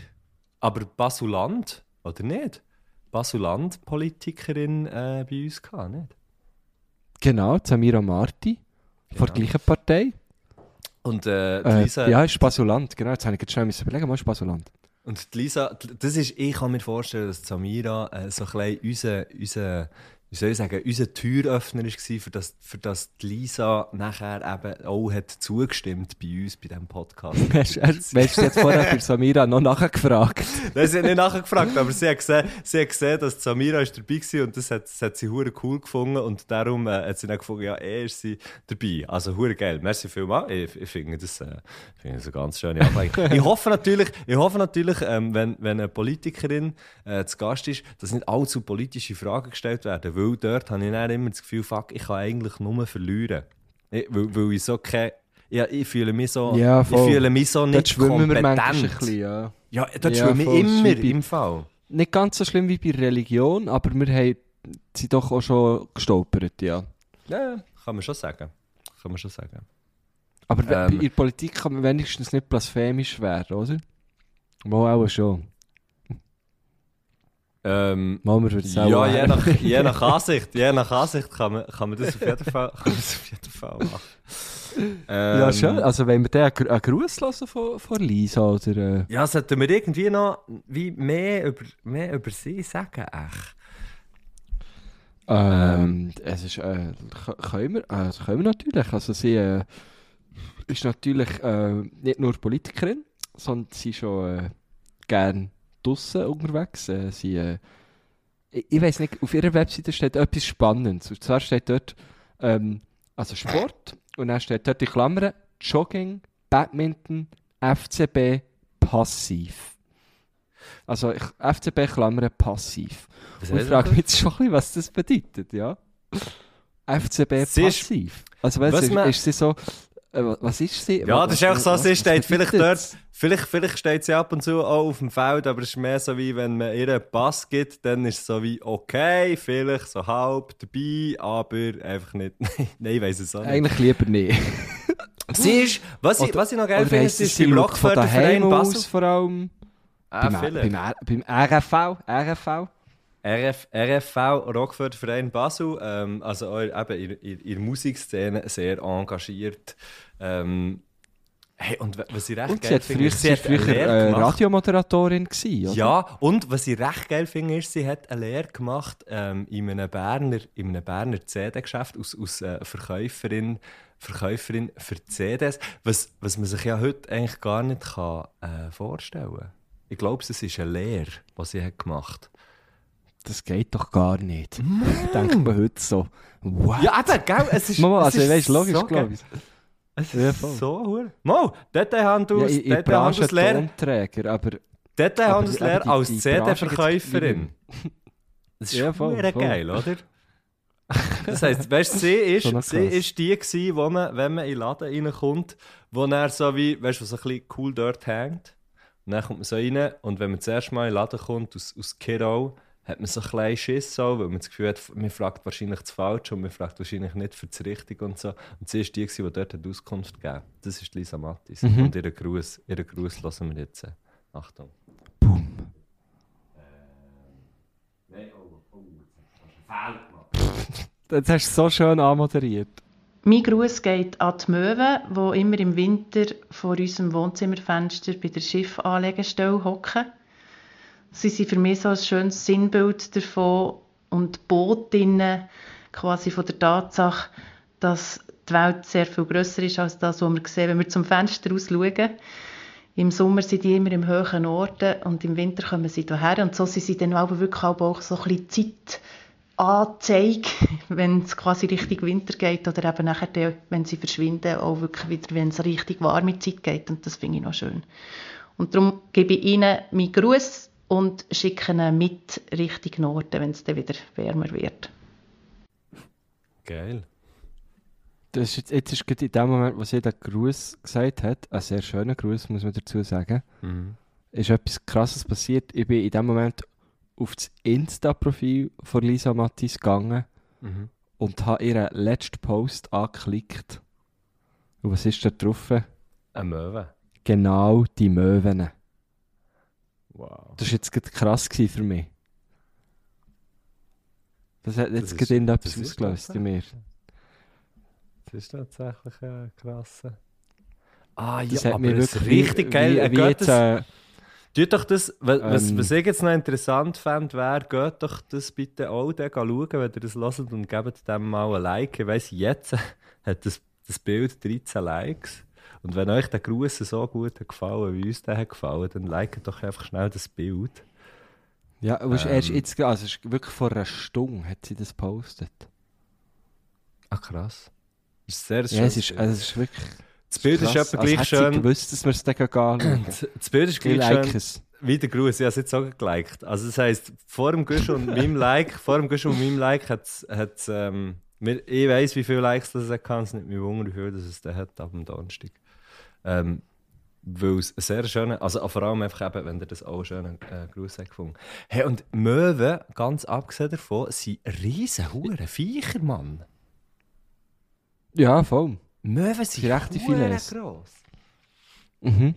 aber Basuland oder nicht? Basuland-Politikerin äh, bei uns gehabt, nicht?
Genau, Samira Marti. Von der
Genau.
gleichen Partei.
Und äh,
Äh,
Lisa,
ja, ist Basuland. Genau, jetzt habe ich jetzt schnell überlegen, was ist Basuland?
Und die Lisa, das ist, ich kann mir vorstellen, dass Samira äh, so ein bisschen unser, unser, wie soll ich sagen, unser Türöffner war, für das, für das die Lisa nachher eben auch hat zugestimmt bei uns, bei diesem Podcast. [laughs]
Hast du jetzt vorher für [laughs] Samira noch nachgefragt?
Nein, sie hat nicht nachgefragt, aber sie hat gesehen, sie hat gesehen dass Samira ist dabei war und das hat, das hat sie hure cool gefunden und darum äh, hat sie dann gefunden, ja, eh ist sie dabei. Also hure geil. Merci vielmals. Ich, ich finde das, äh, ich finde das eine ganz schöne Abweichung. [laughs] ich hoffe natürlich, ich hoffe natürlich ähm, wenn, wenn eine Politikerin äh, zu Gast ist, dass nicht allzu politische Fragen gestellt werden, weil dort habe ich dann immer das Gefühl, fuck, ich kann eigentlich nur verlieren. Ich, weil, weil ich so keine ja, ich fühle mich so,
Ja,
ich fühle mich so
Dort
nicht
schwimmen wir manchmal ein
kompetent.
bisschen, ja.
Ja, dort
Ja,
schwimme ich immer im Fall.
Nicht ganz so schlimm wie bei Religion, aber wir haben, sind doch auch schon gestolpert, ja.
Ja, kann man schon sagen. Kann man schon sagen.
Aber
Ähm.
in der Politik kann man wenigstens nicht blasphemisch werden, oder? Mal auch schon.
Ähm,
Mal wir würden es auch
ja, je nach, je nach [laughs] Ansicht, je nach Ansicht kann man, kann man das auf jeden Fall, kann man das auf jeden Fall machen. Ähm,
Ja, schön. Also wenn wir den einen einen Gruß hören von, von Lisa, oder... Äh,
Ja, sollten wir irgendwie noch wie mehr über, mehr über sie sagen, echt?
Ähm, es ist, äh, können, wir, äh, können wir natürlich. Also sie äh, ist natürlich äh, nicht nur Politikerin, sondern sie ist schon äh, gern draussen unterwegs. Äh, sie, äh, ich, ich weiß nicht, auf ihrer Webseite steht etwas Spannendes. Und zwar steht dort ähm, also Sport und dann steht dort in Klammern Jogging, Badminton, FCB, passiv. Also ich, FCB Klammern passiv.
Was
Und ich frage mich jetzt schon, ein bisschen, was das bedeutet, ja? FCB passiv. Also weißt, ist, ist sie so... Äh, was ist sie?
Ja,
Was-
das ist einfach so,
was-
sie steht vielleicht dort, vielleicht, vielleicht steht sie ab und zu auch auf dem Feld, aber es ist mehr so wie, wenn man ihr einen Pass gibt, dann ist es so wie, okay, vielleicht so halb dabei, aber einfach nicht, [laughs] nein, ich weiss es auch nicht.
Eigentlich lieber nicht.
Sie ist, was, ich,
Oder-
was ich noch geil finde, ist
sie
beim Rockförderverein Basel.
aus vor allem?
Ah,
beim, beim, beim RFV? RFV?
RF, RFV, Rockförderverein Basel, ähm, also auch eben in, in, in der Musikszene sehr engagiert. Ähm, hey, und wa- was ich recht
Und
geil
hat
finde, ist,
sie hat
eine
früher äh. Radiomoderatorin gewesen, oder?
Ja, und was ich recht geil finde, ist, sie hat eine Lehre gemacht ähm, in einem Berner, in einem Berner CD-Geschäft als, als äh, Verkäuferin, Verkäuferin für CDs, was, was man sich ja heute eigentlich gar nicht kann, äh, vorstellen kann. Ich glaube, es ist eine Lehre, die sie hat gemacht
Das geht doch gar nicht. Denkt man heute so. What?
Ja, eben, gell? Es ist,
Mama,
es
also
ist
weißt, logisch,
so
glaube ich.
Es
Ja,
ist
voll.
so hure. Mo, dort haben du
Ja,
es es
Tonträger, aber...
es
die-
als CD-Verkäuferin. [laughs] Das ist
Ja, voll, voll.
geil, oder? Das heisst, weißt, sie [laughs] ist,
noch
sie ist die gewesen, wo man, wenn man in den Laden reinkommt, wo er so wie, weißt du, so ein bisschen cool dort hängt. Und dann kommt man so rein und wenn man das erste Mal in den Laden kommt, aus, aus Kiddo, hat man so ein kleinen Schiss, so, weil man das Gefühl hat, man fragt wahrscheinlich das Falsche und man fragt wahrscheinlich nicht für das Richtige und so. Und sie ist die, die dort die Auskunft gegeben Das ist Lisa Mattis.
Mhm.
Und ihren Gruß, ihren Gruß hören wir jetzt. Achtung.
Boom.
Nein, oh, oh, jetzt hast du einen Fehler gemacht. [laughs]
Das hast du so schön anmoderiert.
Mein Gruß geht an die Möwen, die immer im Winter vor unserem Wohnzimmerfenster bei der Schiffanlegestelle hocken. Sie sind für mich so ein schönes Sinnbild davon und Bootinnen quasi von der Tatsache, dass die Welt sehr viel grösser ist als das, was wir sehen, wenn wir zum Fenster aus schauen. Im Sommer sind die immer im hohen Norden und im Winter kommen sie hierher. Und so sind sie dann aber wirklich auch so ein bisschen Zeit Anzeige, [laughs] wenn es quasi Richtung Winter geht oder eben nachher, wenn sie verschwinden, auch wirklich wieder, wenn es richtig warme Zeit geht und das finde ich noch schön. Und darum gebe ich ihnen meinen Gruß und schicke ihn mit Richtung Norden, wenn es dann wieder wärmer wird.
Geil.
Das ist jetzt, jetzt ist gerade in dem Moment, wo sie den Gruß gesagt hat, ein sehr schöner Gruß, muss man dazu sagen,
Mhm.
ist etwas Krasses passiert. Ich bin in dem Moment auf das Insta-Profil von Lisa Mattis gegangen
Mhm.
und habe ihren letzten Post angeklickt. Und was ist da drauf?
Eine Möwe.
Genau die Möwen.
Wow.
Das war jetzt gerade krass für mich. Das hat jetzt gerade irgendetwas
ist
ausgelöst in mir.
Das ist tatsächlich ein krasser. Ah
Das
ja,
hat mir wirklich
richtig geil.
Wie,
Äh,
wie
geht
jetzt, äh,
tut doch das, wa- was,
ähm,
was ich jetzt noch interessant fände, wäre, geht doch das bitte auch dann schauen, wenn ihr das hört und gebt dem mal ein Like. Ich weiss, jetzt [laughs] hat das, das Bild 13 Likes. Und wenn euch der Gruß so gut hat gefallen, wie uns der hat gefallen, dann liket doch einfach schnell das Bild.
ja, ähm,
ähm,
jetzt, also es ist wirklich vor einer Stunde hat sie das gepostet.
Ah, krass. Das ist sehr
Ja,
schön.
es ist, also es ist wirklich
das Bild ist etwa
Als
gleich schön.
gewusst, dass wir es dann anschauen. [clears throat]
Das das Bild ist
Ich
gleich
like
schön.
es.
Wie der Gruß, ich habe es jetzt auch geliked. Also das heisst, vor dem Gusch und meinem [laughs] Like, vor dem Gusch und meinem Like hat es, ähm, ich weiss, wie viele Likes das hat, es nicht mehr wundern, wie viel das es dann hat ab dem Donnerstag. Ähm, weil es sehr schöner, also vor allem einfach eben, wenn ihr das auch schönen äh, Gruß habt gefunden. Hey, und Möwen, ganz abgesehen davon, sind riesen Huren Viecher, Mann.
Ja, voll.
Möwen
sind rechte
hure
Filets.
gross.
Mhm.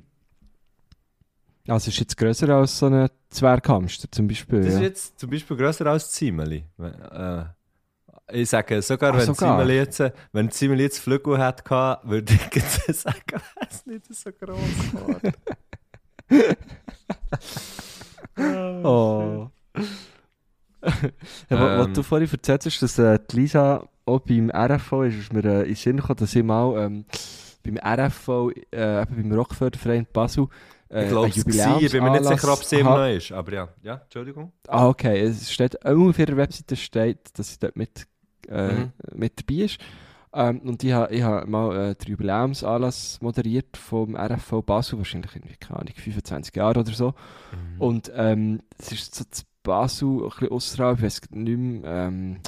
Also ist jetzt grösser als so ein Zwerghamster zum Beispiel.
Das ist
ja.
jetzt zum Beispiel grösser als Ziemeli. Äh, ich sage sogar,
Ach,
wenn
sogar?
Jetzt, wenn Ziemeli jetzt Flügel hätte, würde ich jetzt [laughs] sagen, wäre es nicht so gross geworden. [laughs]
Oh. ja, wa- was
Ähm.
du vorhin erzählt hast, dass äh, die Lisa auch beim RFV ist, ist mir äh, in den Sinn gekommen, dass ich mal ähm, beim RFV, äh, eben beim Rockförderverein Basel, äh,
Ich glaube, es war. Ich bin mir nicht sicher, ob es immer noch ist. Aber ja, ja, Entschuldigung.
Ah, okay. Es steht, auf ihrer Webseite steht, dass sie dort mit, äh,
Mhm.
mit dabei ist. Ähm, und ich habe ich ha mal äh, den Jubiläumsanlass moderiert vom RFV Basel, wahrscheinlich irgendwie, keine Ahnung, 25 Jahre oder so.
Mhm.
Und ähm, es ist so zu Basel, ein bisschen außerhalb, ich weiß nicht mehr, ähm,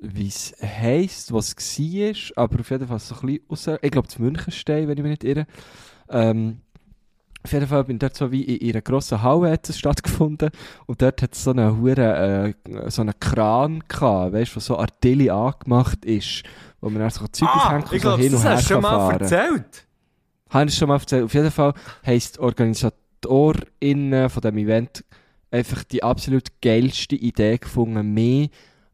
wie es heisst, was es war, aber auf jeden Fall so ein bisschen außerhalb, ich glaube, zu Münchenstein, wenn ich mich nicht irre. Ähm, auf jeden Fall bin ich dort so wie in, in einer grossen Halle hat es stattgefunden und dort hat es so einen hure, äh, so einen Kran gehabt, weißt du, wo so Artilli angemacht ist, wo man dann so Zeug und
Ah, ich
so
glaube,
hin und
das
her
hast du schon mal
fahren.
erzählt.
Habe ich schon mal erzählt. Auf jeden Fall heisst die OrganisatorInnen von diesem Event einfach die absolut geilste Idee gefunden, mehr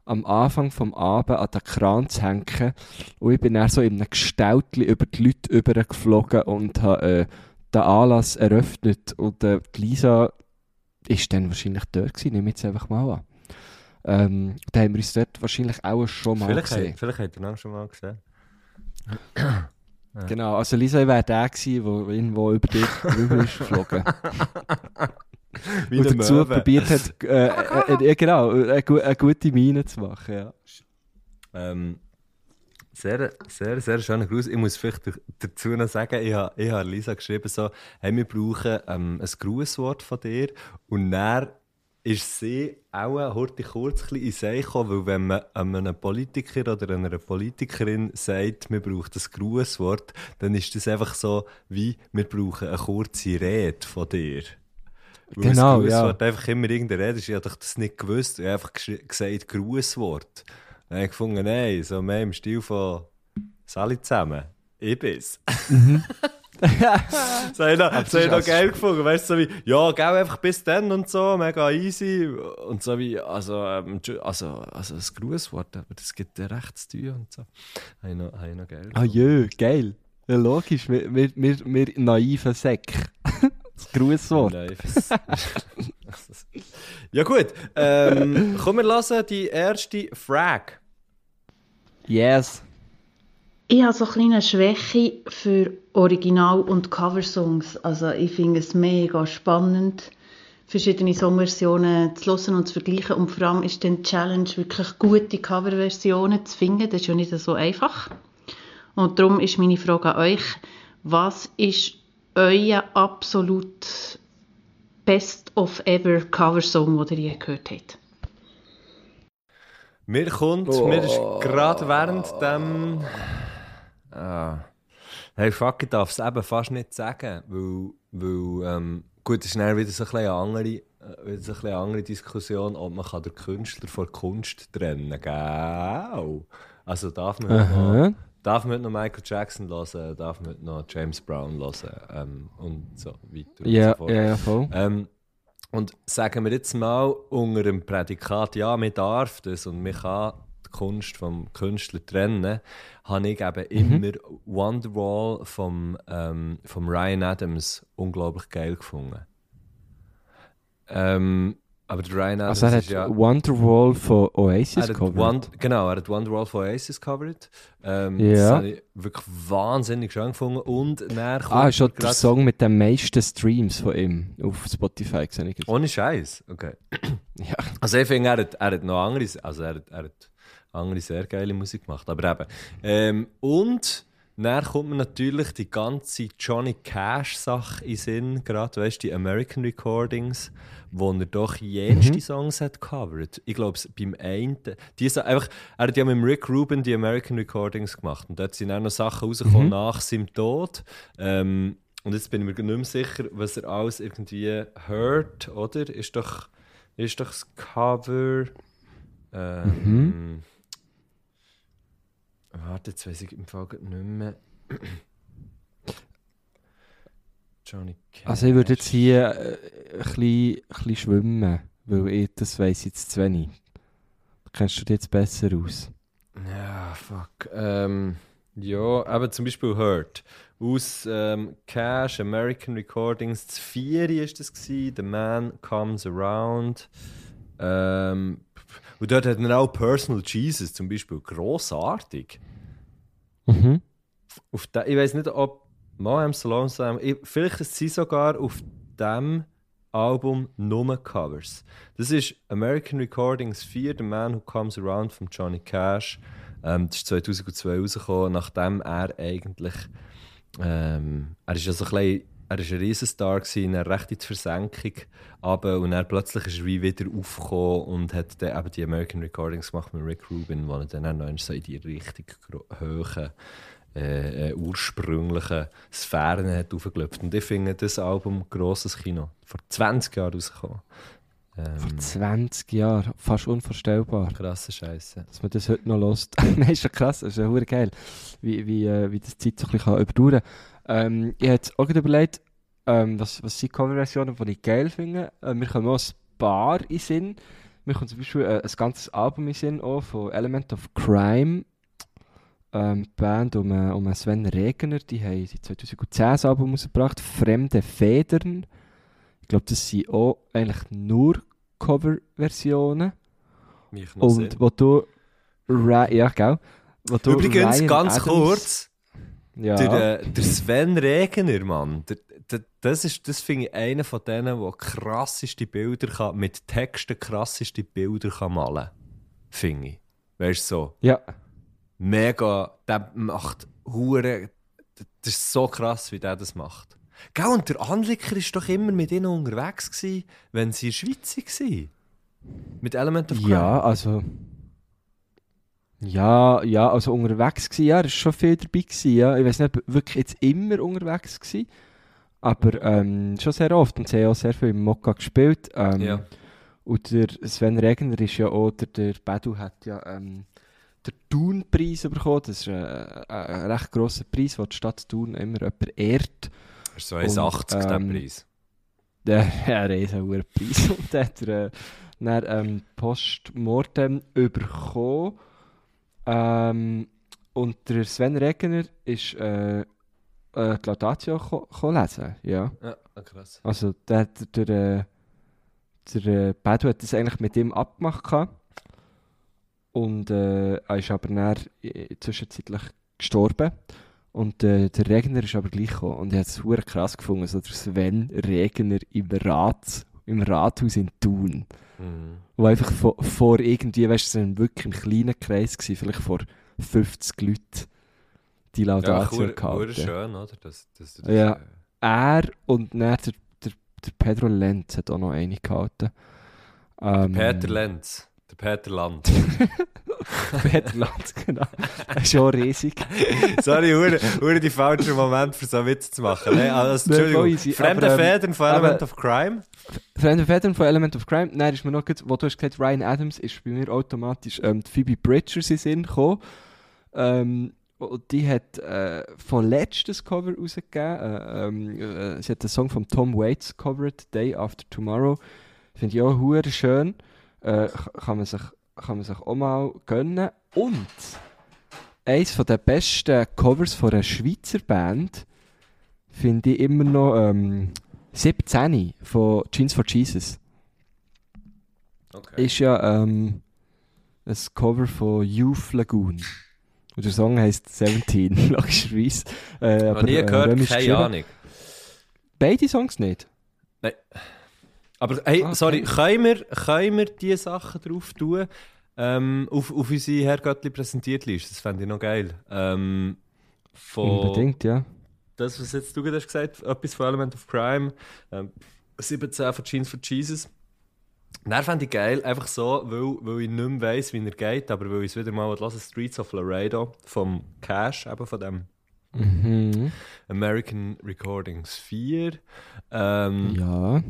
am Anfang vom Abend an den Kran zu hängen. Und ich bin dann so in einem Gestaltli über die Leute übergeflogen und habe äh, den Anlass eröffnet. Und äh, die Lisa ist dann wahrscheinlich dort gewesen, nehme ich jetzt einfach mal an. Ähm, da haben wir uns dort wahrscheinlich auch schon mal
Vielleicht,
gesehen.
hat- vielleicht hat er ihn schon mal gesehen.
Genau, also Lisa wäre der gewesen, der irgendwo über dich [laughs] drüber ist geflogen.
Wie
und dazu
Möwe.
probiert hat, äh, äh, äh, genau, eine, eine gute Miene zu machen, ja.
Ähm, sehr, sehr, sehr schöner Gruß. Ich muss vielleicht dazu noch sagen, ich habe ich habe Lisa geschrieben, so, hey, wir brauchen ähm, ein Grußwort von dir. Und dann ist sie auch heute kurz ein bisschen in See gekommen, weil wenn man einem Politiker oder einer Politikerin sagt, wir brauchen ein Grußwort, dann ist das einfach so, wie wir brauchen eine kurze Rede von dir. Weil
Genau,
das
ja.
Grußwort einfach immer irgendeine Rede ist. Ich habe das nicht gewusst. Ich habe einfach gesagt, Grußwort. Dann habe ich gefunden, nein, so mehr im Stil von «Sali zusammen, ich bin's». das [laughs] habe ich noch, das habe ich noch geil gefunden. Weißt du, so wie, ja, gell, einfach bis dann und so, mega easy. Und so wie, also, ähm, also, also das Grußwort, aber das gibt ja recht zu tun und so. Habe ich noch, habe ich noch geil
Ah jö, geil. Ja, logisch, wir, wir, wir, wir naiven Säck. [laughs] das Grußwort. [laughs]
Ja gut, ähm, komm, wir hören die erste Frage.
Yes.
Ich habe so eine kleine Schwäche für Original- und Coversongs. Also ich finde es mega spannend, verschiedene Songversionen zu hören und zu vergleichen. Und vor allem ist dann die Challenge, wirklich gute Coverversionen zu finden. Das ist ja nicht so einfach. Und darum ist meine Frage an euch, was ist euer absolut best of ever Coversong, den ihr je gehört habt?
Mir kommt, mir ist gerade während dem. Ah. Hey, fuck, ich darf es eben fast nicht sagen, weil, weil ähm, gut, es ist dann wieder so ein eine andere, äh, wieder so eine andere Diskussion, ob man kann den Künstler von der Kunst trennen kann. Also darf man. Darf man noch Michael Jackson hören, darf man noch James Brown hören ähm, und so weiter und
Ja,
so fort.
ja, ja, voll.
Ähm, und sagen wir jetzt mal unter dem Prädikat, ja, man darf das und man kann die Kunst vom Künstler trennen, habe ich eben immer Wonderwall vom, ähm, vom Ryan Adams unglaublich geil gefunden. Ähm, aber der Ryan Adams
Also er hat
ja...
Wonderwall von Oasis.
Wond genau, er hat Wonderwall von Oasis covered. Ähm,
Ja.
Das habe ich wirklich wahnsinnig schön gefunden. Und dann
Ah, schon der Song mit den meisten Streams von ihm auf Spotify gesehen.
Ohne Scheiß, okay. [clears throat]
Ja.
Also ich finde, er hat, er hat noch andere, also er hat, er hat andere sehr geile Musik gemacht, aber eben. Ähm, und dann kommt mir natürlich die ganze Johnny Cash-Sache in Sinn, gerade, weißt du, die American Recordings, wo er doch jenste Songs hat covered. Ich glaube, beim einen, die, Sa- einfach, er hat ja mit Rick Rubin die American Recordings gemacht und dort sind auch noch Sachen rausgekommen nach seinem Tod. Ähm, und jetzt bin ich mir nicht mehr sicher, was er alles irgendwie hört, oder? Ist doch, ist doch das Cover. Ähm, Warte, jetzt weiß ich im Fall nicht mehr. Johnny Cash.
Also ich würde jetzt hier äh, ein bisschen, ein bisschen schwimmen, weil ich das weiss jetzt zu wenig. Kennst du dich jetzt besser aus?
Ja, fuck. Ähm, ja, aber zum Beispiel Hurt. Aus ähm, Cash, American Recordings, das 4 war das, gewesen, The Man Comes Around. Ähm, und dort hat er auch Personal Jesus zum Beispiel. Grossartig.
Mhm.
Auf de, ich weiß nicht, ob am Salon vielleicht sind sie sogar auf dem Album nur Covers. Das ist American Recordings 4, The Man Who Comes Around von Johnny Cash. Ähm, das ist 2002 rausgekommen, nachdem er eigentlich. Ähm, er ist ja so ein bisschen, er ist ein Riesenstar er in die Versenkung aber und dann plötzlich ist er wie wieder aufgekommen und hat dann eben die American Recordings gemacht mit Rick Rubin, wo er dann auch noch so in die richtig hohen äh, äh, ursprünglichen Sphären hat aufgelöpft. Und ich finde das Album grosses Kino. Vor 20 Jahren rausgekommen.
Vor
Ähm,
20 Jahren, fast unvorstellbar.
krasse Scheiße.
dass man das heute noch lässt. [laughs] Nein, ist schon krass, ist ja geil, wie, wie, äh, wie das Zeit so ein bisschen überdauern kann. Ähm, ich habe auch überlegt, ähm, was, was sind Coverversionen, die ich geil finde. Äh, wir kommen auch ein paar in Sinn. Mir kommt zum Beispiel äh, ein ganzes Album in Sinn auch von Element of Crime. Ähm, Band um, äh, um Sven Regener, die haben seit 2010 ein Album rausgebracht, Fremde Federn. Ich glaube, das sind auch eigentlich nur Coverversionen.
Mich noch.
Und wo du. Ra ja? Wo du
Übrigens,
Ryan
ganz
Adams-
kurz,
Ja.
der, äh, der Sven Regener, Mann, der, der, das, ist- das finde ich einer von denen, der krasseste Bilder kann, mit Texten krasseste Bilder kann malen Finde ich. Weißt du so?
ja.
mega, der macht Hure, das ist so krass, wie der das macht. Gell, und der Anlicker war doch immer mit ihnen unterwegs, gewesen, wenn sie in der Schweiz waren. Mit Element of Crime.
Ja, also. Ja, ja, also unterwegs gsi, ja, er ist schon viel dabei gsi, ja. Ich weiß nicht, ob wirklich jetzt immer unterwegs gsi, aber ähm, schon sehr oft und sie haben auch sehr viel im Mokka gespielt. Ähm,
Ja.
Und der Sven Regner ist ja auch, der, der Bedu hat ja ähm, den Thun-Preis bekommen. Das ist äh, ein recht grosser Preis, den die Stadt Thun immer jemand ehrt.
Das ist so 1,80 der
ähm,
Preis.
Der [laughs] ja, riesen hoher Preis. [laughs] Und der hat er äh, dann ähm, Postmortem bekommen. Ähm, und der Sven Regner ist äh, äh, die Laudatio ko- ko lesen. Ja.
Ja, ah, krass.
Also der, der, der, äh, der äh, Bedu hat das eigentlich mit ihm abgemacht. gehabt. Und äh, er ist aber dann zwischenzeitlich gestorben. Und äh, der Regner ist aber gleich gekommen. Und ich habe es hure krass gefunden, so der Sven Regner im, Rat, im Rathaus in Thun.
Mhm.
Wo einfach vor, vor irgendwie, weißt du, es war wirklich im kleinen Kreis, gewesen, vielleicht vor 50 Leuten, die
Ja,
Laudatio
hure
gehalten.
schön, oder? Das, das, das,
Ja.
äh,
Er und dann der, der, der Pedro Lenz hat auch noch eine gehalten. Ähm,
Peter Lenz. Der Peter Land. [laughs] [laughs]
Lenz, genau. Ist schon riesig. [laughs]
Sorry, hure, hure die falsche Moment für so Witz zu machen. Nee, also,
Nein,
Entschuldigung. Fremde
aber, ähm,
Federn von Element of Crime.
Fremde Väter von Element of Crime. Dann ist mir noch gut, wo du hast gesagt, Ryan Adams ist bei mir automatisch ähm, die Phoebe Bridgers in Sinn gekommen. Ähm, und die hat äh, von letztes Cover rausgegeben. Äh, ähm, äh, sie hat den Song von Tom Waits covered, Day After Tomorrow. Finde ich auch hure schön. Äh, kann, man sich, kann man sich auch mal gönnen. Und eines der besten Covers von einer Schweizer Band finde ich immer noch ähm, 17 von Jeans for Jesus.
Okay.
Ist ja ähm, ein Cover von Youth Lagoon. Und der Song heisst 17, [laughs] logischerweise. Äh,
Noch nie
äh,
gehört, keine. Ahnung.
Beide Songs nicht.
Aber hey,
Ah,
sorry,
okay.
können wir, können wir diese Sachen drauf tun? Ähm, auf, auf unsere Herr Göttli präsentiert Liste. Das fände ich noch geil. Ähm,
Unbedingt, ja.
Das, was jetzt du gerade hast gesagt etwas von Element of Crime, ähm, 17 von Jeans for Jesus. Dann fände ich geil, einfach so, weil, weil ich nicht mehr weiss, wie er geht, aber weil ich es wieder mal hören Streets of Laredo vom Cash, eben von dem
Mhm.
American Recordings 4. Ähm,
Ja.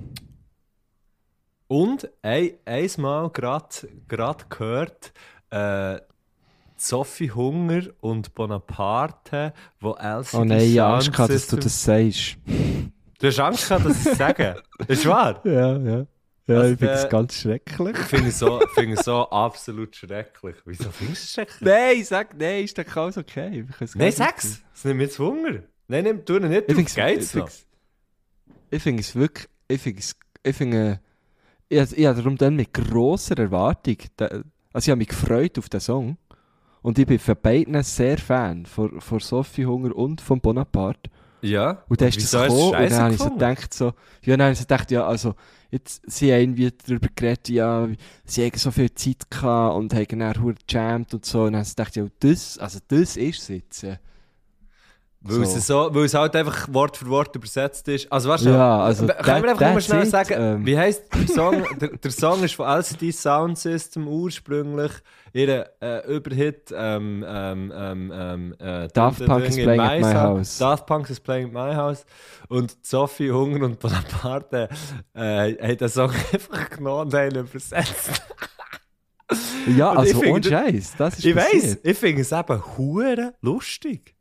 Und ein, einmal gerade gehört, äh, Sophie Hunger und Bonaparte, wo Elsie
Oh nein, ich habe Angst gehabt, dass du das sagst.
Du hast Angst gehabt, dass ich es sage? Ist wahr? [laughs]
Ja, ja. Ja,
Also
ich finde
der-
das ganz schrecklich.
Ich finde es so, es absolut schrecklich. Wieso findest du es schrecklich?
Nein, sag, nein, ist doch alles okay.
Nein, sag's! Es nimmt mir jetzt Hunger. Nein, nimm, tu ihn nicht
finde
Geht's
es,
noch?
ich finde es wirklich, ich finde es, ich finde, ich, ich habe darum dann mit grosser Erwartung, also ich habe mich gefreut auf den Song und ich bin von beiden sehr Fan, von, von Sophie Hunger und von Bonaparte.
Ja.
Und dann ist das gekommen und dann habe ich so gedacht, so, ja, dann habe ich so gedacht, ja, also, jetzt, sie haben irgendwie darüber geredet, ja, sie haben so viel Zeit gehabt und haben dann verdammt und so, und dann habe ich so gedacht, ja, das, also das ist es jetzt.
Weil,
So.
es so, weil es halt einfach Wort für Wort übersetzt ist. Also weißt du,
Ja, also
können wir einfach mal schnell
it,
sagen,
ähm.
wie heisst der Song? [laughs] der, der Song ist von LCD Sound System ursprünglich. Ihr äh, Überhit ähm, ähm, ähm, ähm, äh,
Daft Punk is
in
playing at my house.
Daft Punk is playing at my house. Und Sophie Hunger und Bonaparte äh, haben den Song [laughs] einfach genommen und haben übersetzt.
Ja,
Und
also ohne Scheiß, das ist
Ich weiss, ich finde es eben hure lustig.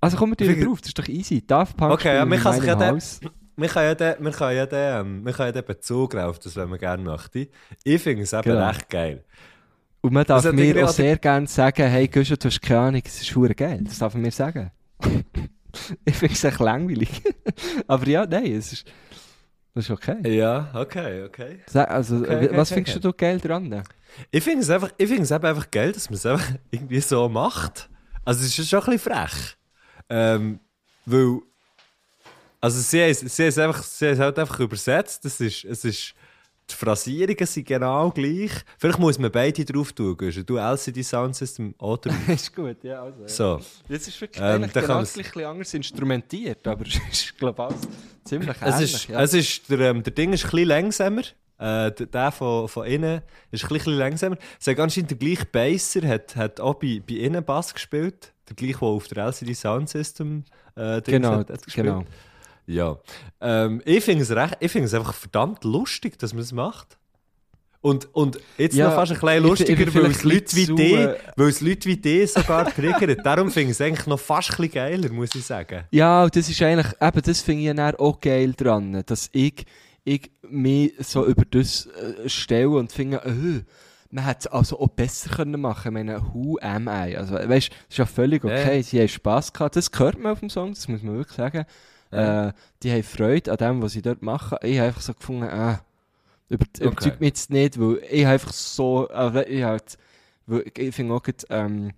Also wir
Ich
dir drauf, das ist doch easy. Daft Punk
Okay, ja, man kann sich ja
Haus.
Wir können ja den, wir können ja den, wir können ja den Bezug auf das, wenn man gerne möchte. Ich finde es eben
Genau.
recht geil.
Und man darf
Das hat
mir auch sehr gerne sagen, hey Guschen, du hast keine Ahnung, es ist hure geil. Das darf man mir sagen. [laughs] ich finde es echt langweilig. [laughs] Aber ja, nein, es ist, das ist okay.
Ja, okay, okay.
Also,
Okay,
w-
okay,
was
okay,
findest du geil dran?
Ich finde es einfach, ich eben einfach geil, dass man es einfach [laughs] irgendwie so macht. Also es ist schon ein bisschen frech. Ähm, weil, also sie haben, es- sie haben es einfach, sie haben es halt einfach übersetzt. Es ist, es ist, die Phrasierungen sind genau gleich. Vielleicht muss man beide drauf tun. Du LCD Sound System oder [laughs]
ist gut, ja, also.
so.
Das ist wirklich
Ähm, kann
genau ein bisschen anders instrumentiert, aber [laughs] es ist, glaube ich, ziemlich
Es
ähnlich.
ist,
ja.
es ist, der, ähm, der Ding ist ein bisschen langsamer. Äh, der, von, von innen ist ein bisschen langsamer. Es hat anscheinend der gleiche Basser, hat, hat auch bei, bei innen Bass gespielt. Der gleiche, der auf der LCD Sound System äh, Dings
genau,
hat, hat gespielt.
genau.
Ja. Ähm, ich finde es, recht- ich finde es einfach verdammt lustig, dass man es macht. Und, und jetzt
Ja,
noch fast ein bisschen
ich
lustiger,
ich bin
weil es Leute wie
zu,
die,
äh,
weil es Leute wie die sogar triggert. [laughs] Darum finde ich es eigentlich noch fast ein bisschen geiler, muss ich sagen.
Ja, das ist eigentlich, eben, das finde ich ja dann auch geil dran, dass ich, ich mich so über das äh, stelle und finde, äh, man hätte es also auch besser können machen können. Ich meine, who am I? Also, weißt du, das ist ja völlig okay,
Ja.
sie haben Spass gehabt, das hört man auf dem Song, das muss man wirklich sagen.
Ja.
Äh, die haben Freude an dem, was sie dort machen. Ich habe einfach so gefunden, äh, über,
Okay.
überzeugt mich jetzt nicht, weil ich einfach so, äh, ich halt, ich finde auch, gerade, ähm,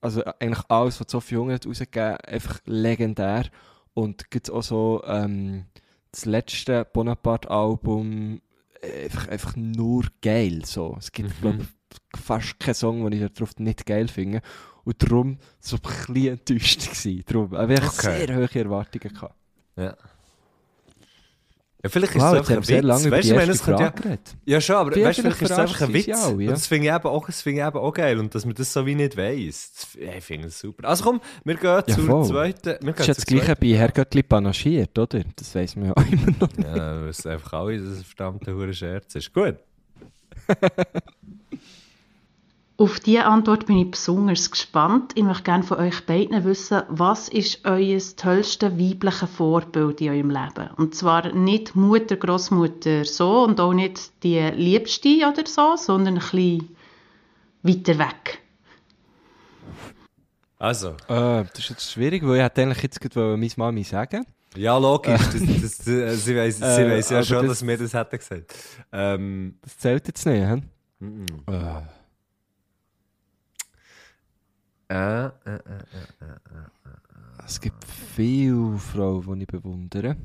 also eigentlich alles, was Sophie Junge hat rausgegeben, einfach legendär. Und gibt auch so ähm, das letzte Bonaparte-Album äh, einfach, einfach nur geil. So. Es gibt,
Mhm.
glaube ich, fast keinen Song, den ich darauf nicht geil finde. Und darum so ein bisschen enttäuscht gewesen. Darum habe ich
Okay.
sehr hohe Erwartungen gehabt.
Ja. Ja, vielleicht ist
Wow,
es
jetzt
einfach ein Witz. Weißt du,
erste
es ja. Ja, schon, aber
Vielleicht
weißt, vielleicht ist es einfach ein Witz.
auch, ja.
Und das finde ich, eben auch- das finde ich eben auch geil. Und dass man das so wie nicht weiss. Das, ich finde es super. Also komm, wir gehen
Ja,
zur
voll.
zweiten. Wir
Das ist ja das gleiche bei Herr Göttli panaschiert, oder? Das weiss man ja auch immer noch.
zweiten. Ja, weil es einfach alle das verdammte hure Scherz ist. Gut. [laughs]
Auf diese Antwort bin ich besonders gespannt. Ich möchte gerne von euch beiden wissen, was ist euer tollste weibliche Vorbild in eurem Leben? Und zwar nicht Mutter, Großmutter so und auch nicht die Liebste oder so, sondern ein bisschen weiter weg.
Also,
Äh, das ist jetzt schwierig, weil ich hätte eigentlich jetzt gerade meine Mami sagen
ja, logisch. Das, das, das, äh, sie weiss, sie
Äh,
weiss ja
aber
schon,
das-
dass wir das hätten gesagt. Ähm,
Das zählt jetzt nicht, hä?
mm,
Äh.
Äh, äh, äh.
Es gibt viele Frauen, die ich bewundere.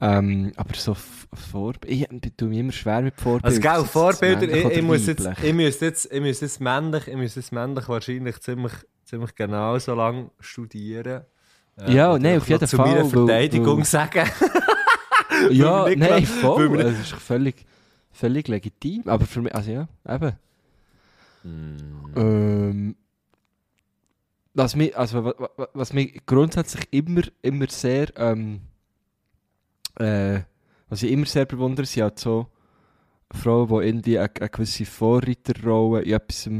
Ähm, aber so F- Vorbilder, ich tue mich immer schwer mit Vorbildern.
Also,
es
Vorbilder, ich, ich, muss jetzt, ich, müsste jetzt, ich müsste jetzt männlich, ich müsste jetzt männlich wahrscheinlich ziemlich, ziemlich genau so lange studieren. Äh,
Ja, nein, auf jeden
zu
Fall,
meiner
weil-
Verteidigung
weil-
sagen.
Ja, [laughs] nein, voll. Es ist völlig, völlig legitim. Aber für mich, also ja, eben. Ähm, was mich, also, wa- wa- was mich grundsätzlich immer, immer sehr, ähm, äh, was ich immer sehr bewundere, sind halt so Frau, die irgendwie eine, eine gewisse Vorreiterrolle in etwas,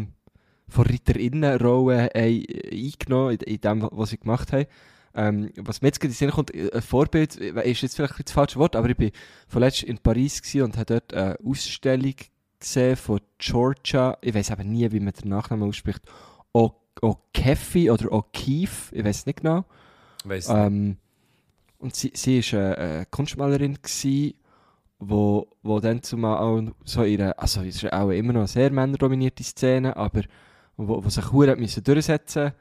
Vorreiterinnenrolle haben eingenommen in, in dem, was sie gemacht haben. Ähm, was mir jetzt gerade in den Sinn kommt, ein Vorbild ist jetzt vielleicht das falsche Wort, aber ich war vorletzt in Paris und habe dort eine Ausstellung gesehen von Georgia, ich weiß aber nie, wie man den Nachnamen ausspricht, O'Keefe oder O'Keefe, ich weiß nicht genau.
Weiss
Ähm, und sie, sie ist eine, eine Kunstmalerin gsi, wo, wo dann zumal auch so ihre, also es ist auch immer noch eine sehr männerdominierte Szene, aber wo, wo sich hure müssen durchsetzen,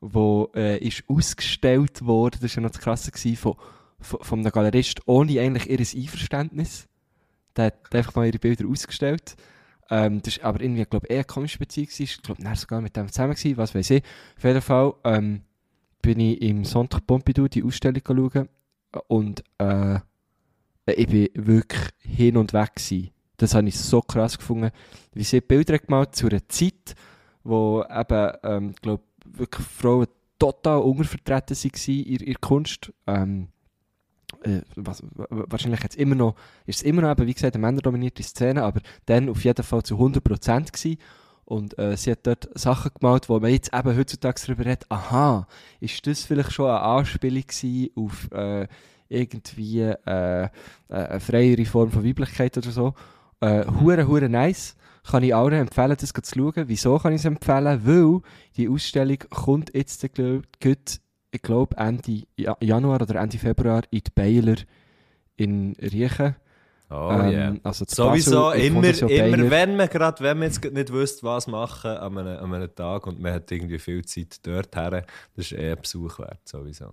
wo äh, ist ausgestellt worden, das war ja noch das Krasse gsi, von, von, von einem Galerist ohne eigentlich ihr Einverständnis. Der hat einfach mal ihre Bilder ausgestellt. Ähm, das ist aber irgendwie, glaube eher eine komische Beziehung. Ich glaube, er sogar mit dem zusammen gewesen, was weiß ich. Auf jeden Fall, ähm, bin ich im Sonntag Pompidou die Ausstellung schauen und äh, ich bin wirklich hin und weg gewesen. Das habe ich so krass gefunden, wie sie Bilder gemalt zu einer Zeit, wo eben, ähm, glaube wirklich Frauen total untervertreten waren in ihrer Kunst. Ähm, äh, was, wahrscheinlich jetzt immer noch, ist es immer noch eben, wie gesagt, eine männerdominierte Szene, aber dann auf jeden Fall zu 100% gewesen. Und äh, sie hat dort Sachen gemalt, wo man jetzt eben heutzutage darüber redet, aha, ist das vielleicht schon eine Anspielung auf äh, irgendwie äh, eine freiere Form von Weiblichkeit oder so. Äh, hure, hure nice. Kann ich allen empfehlen, das zu schauen. Wieso kann ich es empfehlen? Weil die Ausstellung kommt jetzt, glaub, gut, ich glaube, Ende Ja- Januar oder Ende Februar in die Baylor in Riechen.
Oh
Ähm,
yeah.
also zu
Sowieso
Basel,
immer, immer wenn man gerade, wenn man jetzt nicht wüsste, was machen an einem, an einem Tag und man hat irgendwie viel Zeit dort her, das ist eher Besuch wert, sowieso.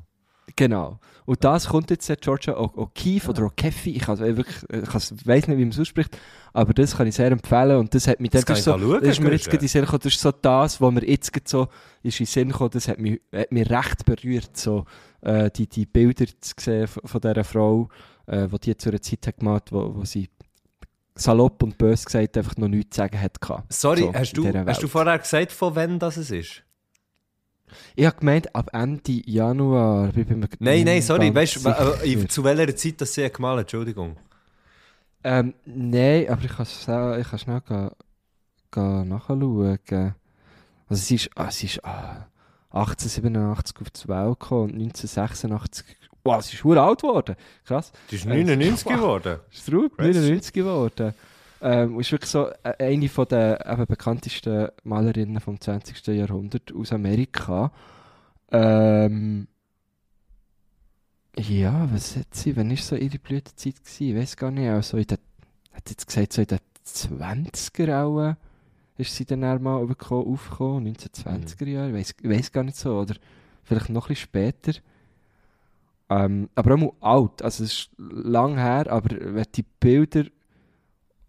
Genau. Und das kommt jetzt Georgia O- O'Keefe oder O'Keefe, ich, also, wirklich, ich weiß nicht, wie man es ausspricht, aber das kann ich sehr empfehlen und das hat mich
Das kann
so,
schauen,
das ist mir jetzt gerade in den Sinn gekommen, das ist so das, was mir jetzt so ist in den Sinn gekommen, das hat mich, hat mich recht berührt, so, äh, die, die Bilder zu sehen von, von dieser Frau, äh, die die zu einer Zeit hat gemacht, wo, wo sie salopp und böse gesagt einfach noch nichts zu sagen hat.
Sorry,
So,
hast, du, hast du vorher gesagt, von wann das es ist?
Ich habe gemeint, ab Ende Januar. Ich bin mir
Nein, nein, sorry, weißt du, äh, zu welcher Zeit das sie gemalt Entschuldigung.
Ähm, nein, aber ich kann, es- ich kann schnell ga, ga nachschauen. Also sie ist, ah, sie ist ah, 1887 auf die Welt gekommen und 1986... Wow, sie ist verdammt alt geworden. Krass.
Die ist
Äh,
99
wow.
geworden.
Ist true,
Crazy.
99 geworden. Ähm, ist wirklich so äh, eine von der eben bekanntesten Malerinnen vom 20. Jahrhundert aus Amerika. Ähm, ja, was hat sie? Wann war so ihre Blütezeit? Gewesen? Ich weiß gar nicht. Also in den, hat jetzt gesagt, so in den 20er auch, ist sie dann auch mal wirklich auch aufgekommen, 1920er Jahre. Ich weiß, ich weiß gar nicht so. Oder vielleicht noch ein bisschen später. Ähm, aber auch mal alt. Also es ist lang her, aber wenn die Bilder,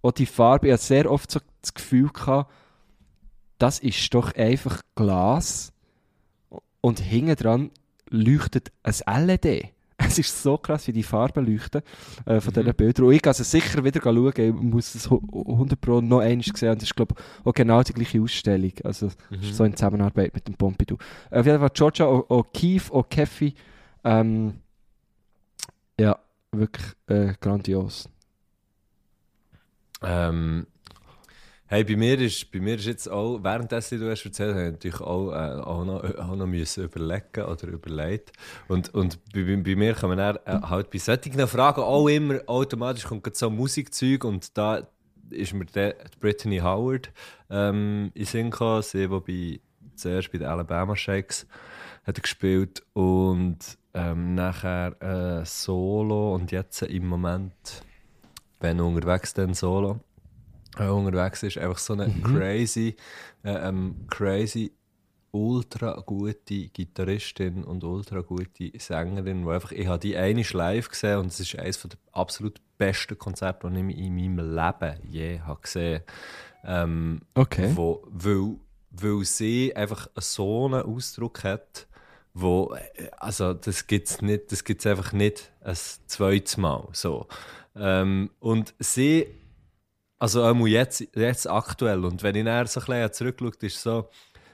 auch die Farbe, ich hatte sehr oft so das Gefühl gehabt, das ist doch einfach Glas und hinten dran leuchtet ein LED. [laughs] Es ist so krass, wie die Farben leuchten äh, von diesen Bildern. Und ich also sicher wieder schauen, ich muss es hu- 100 Pro noch einmal sehen. Und das ist, glaube ich, auch genau die gleiche Ausstellung. Also so in Zusammenarbeit mit dem Pompidou. Auf jeden Fall Georgia O- O'Keefe, O'Keefe. Ähm, ja, wirklich äh, grandios.
Ähm, hey, bei mir ist, bei mir ist jetzt auch, währenddessen du hast erzählt, habe ich natürlich auch, äh, auch noch, auch noch müssen überlegen oder überlegt. Und, und bei, bei- mir kann man dann, äh, halt bei solchen Fragen auch immer automatisch kommt so Musikzeug und da ist mir der, Brittany Howard ähm, in Sinn gekommen, sie, die bei, zuerst bei den Alabama Shakes hat gespielt und ähm, nachher äh, Solo und jetzt im Moment wenn er unterwegs dann solo äh, unterwegs ist, einfach so eine crazy, äh, ähm, crazy, ultra gute Gitarristin und ultra gute Sängerin, wo einfach, ich habe die eine live gesehen und es ist eines der absolut besten Konzerte, die ich in meinem Leben je habe gesehen ähm,
Okay.
wo, weil, weil sie einfach so einen Ausdruck hat, wo, äh, also das gibt es nicht, das gibt's einfach nicht ein zweites Mal, so. Ähm, und sie, also auch jetzt, jetzt aktuell, und wenn ich näher so ein bisschen zurückschaue, ist so,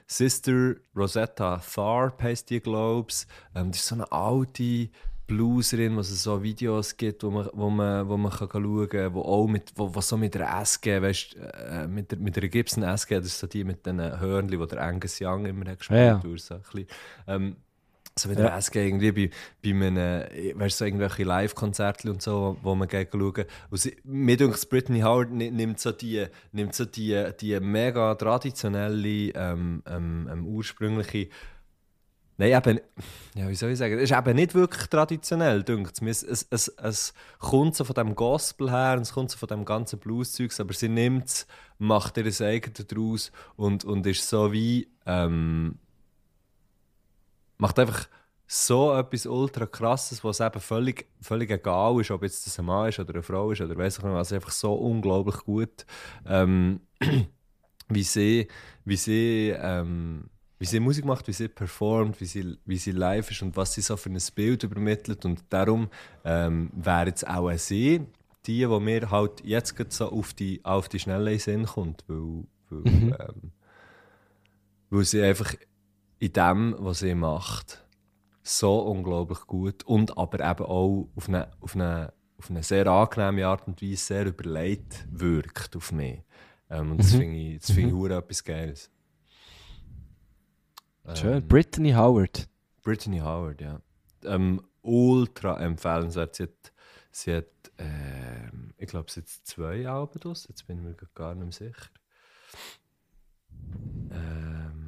Sister Rosetta Tharpe heisst die, glaube ich. Ähm, das ist so eine alte, Blueserin, wo es so Videos gibt, wo man, wo man, wo man kann schauen kann, wo auch mit, wo, wo so mit der SG, weißt äh, mit, der, mit der Gibson SG, das ist so die mit den Hörnchen, die der Angus Young immer hat gespielt
Ja, ja.
hat. So, ähm, so wie der SG irgendwie bei, bei einem, weißt du, so irgendwelche Live-Konzerte und so, wo man gegen schauen. Und sie, mir denkt, Britney Howard ni- nimmt so die, nimmt so die, die mega traditionelle, ähm, ähm, ähm, ursprüngliche Nein, eben, ja, wie soll ich sagen, es ist eben nicht wirklich traditionell, denkt es. Es, es. es kommt so von dem Gospel her und es kommt so von dem ganzen Blues-Zeugs, aber sie nimmt es, macht ihr das eigene daraus und, und ist so wie, ähm, macht einfach so etwas ultra krasses, was eben völlig, völlig egal ist, ob jetzt das ein Mann ist oder eine Frau ist oder weiß ich nicht, also einfach so unglaublich gut, ähm, [clears throat] wie sie, wie sie, ähm, wie sie Musik macht, wie sie performt, wie sie, wie sie live ist und was sie so für ein Bild übermittelt und darum ähm, wäre jetzt auch sie die, die mir halt jetzt so auf die, auf die Schnelle Sinn kommt, weil, weil, ähm, weil sie einfach in dem, was sie macht, so unglaublich gut und aber eben auch auf eine, auf eine, auf eine sehr angenehme Art und Weise sehr überlegt wirkt auf mich. Ähm, und das finde ich, das finde ich hure etwas Geiles.
Schön.
Ähm,
Brittany Howard.
Brittany Howard, ja. Ähm, ultra empfehlenswert. Sie hat, sie hat ähm, ich glaube, sie hat zwei Alben draus. Jetzt bin ich mir gar nicht mehr sicher. Ähm,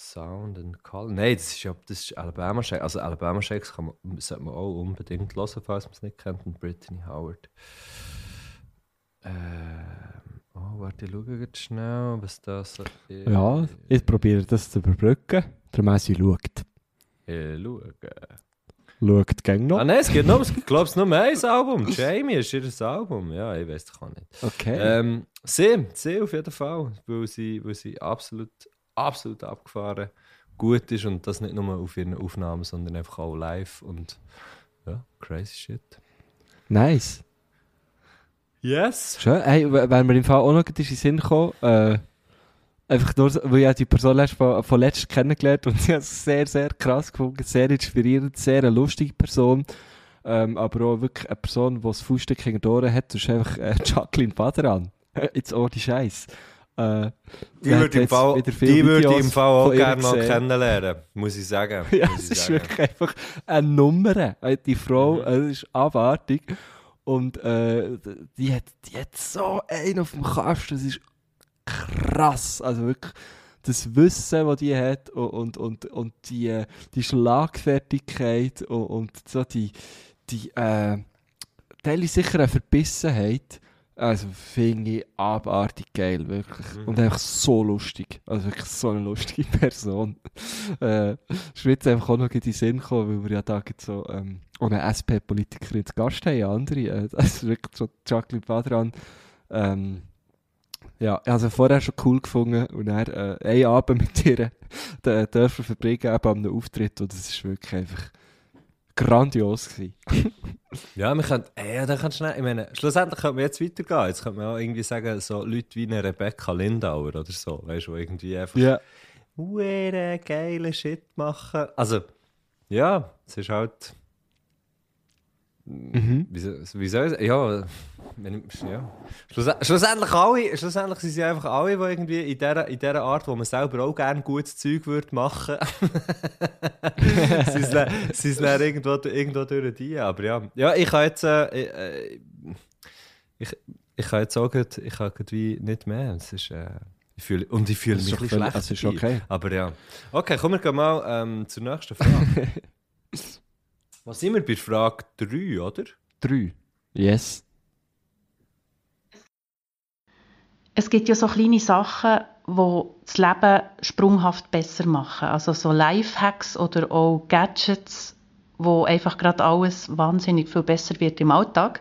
Sound and Color. Nein, das ist das ist Alabama Shakes. Also Alabama Shakes kann man, sollte man auch unbedingt hören, falls man es nicht kennt. Und Brittany Howard. Ähm, oh, warte, ich schaue jetzt schnell, was das ist.
Ja, ich probiere das zu überbrücken. Der Messi schaut.
Ich schaue.
Schaut gäng noch.
Ah nein, es gibt nur, ich glaube, es nur ein Album. Jamie ist ihr Album. Ja, ich weiß doch auch nicht.
Okay.
Ähm, sie, sie auf jeden Fall, weil sie, weil sie absolut, absolut abgefahren gut ist und das nicht nur auf ihren Aufnahmen, sondern einfach auch live und ja, crazy shit.
Nice.
Yes!
Schön. Hey, wenn mir im Fall auch noch in den Sinn gekommen, äh, einfach nur, weil ich die Person erst von, von letztem kennengelernt und sie hat es sehr, sehr krass gefunden, sehr inspirierend, sehr eine lustige Person, ähm, aber auch wirklich eine Person, die das Fußstück hinter den Ohren hat, das ist einfach äh, [laughs] Jacqueline Baderan. Jetzt ohne Scheiß. Äh,
Die würde ich
Videos
im Fall auch gerne mal kennenlernen, muss ich sagen. [laughs]
Ja,
muss
es ist
sagen.
wirklich einfach eine Nummer. Äh, Die Frau,
Mhm.
äh, es ist abartig. Und äh, die, hat, die hat so einen auf dem Kasten, das ist krass. Also wirklich das Wissen, das die hat und, und, und, die, die Schlagfertigkeit und, und so die, die äh, teilweise sicher eine Verbissenheit. Also finde ich abartig geil, wirklich.
Mhm.
Und einfach so lustig. Also wirklich so eine lustige [laughs] Person. äh, ist mir jetzt einfach auch noch in den Sinn gekommen, weil wir ja da so ähm, auch eine SP-Politikerin zu Gast haben, andere. Äh, [laughs] ist wirklich so Jacqueline Badran. Ähm, ja, ich habe sie vorher schon cool gefunden und dann äh, einen Abend mit ihr äh, dürfen verbringen, eben an einem Auftritt und das ist wirklich einfach grandios gewesen.
Ja, wir können, ey, dann kannst du schnell, ich meine, schlussendlich könnte man jetzt weitergehen. Jetzt könnte man auch irgendwie sagen, so Leute wie eine Rebecca Lindauer oder so, weißt du, irgendwie einfach
Ja.
hure geile Shit machen. Also, ja, es ist halt.
Mhm.
Wie, wie ich sagen? Ja, wenn ja. Schluss, schlussendlich, alle, schlussendlich sind sie einfach alle, die irgendwie in dieser, in dieser Art, wo man selber auch gerne gutes Zeug würde machen sie sind sie dann irgendwo, irgendwo durch die. Aber ja, ja ich kann jetzt. Äh, äh, ich, ich kann jetzt sagen, ich kann irgendwie nicht mehr. Es ist, äh, ich fühle, und ich fühle mich ein schlecht.
das ist okay.
Aber ja. Okay, kommen wir mal ähm, zur nächsten Frage. [laughs] Was sind wir bei Frage 3, oder?
Drei. Yes.
Es gibt ja so kleine Sachen, die das Leben sprunghaft besser machen. Also so Lifehacks oder auch Gadgets, wo einfach gerade alles wahnsinnig viel besser wird im Alltag.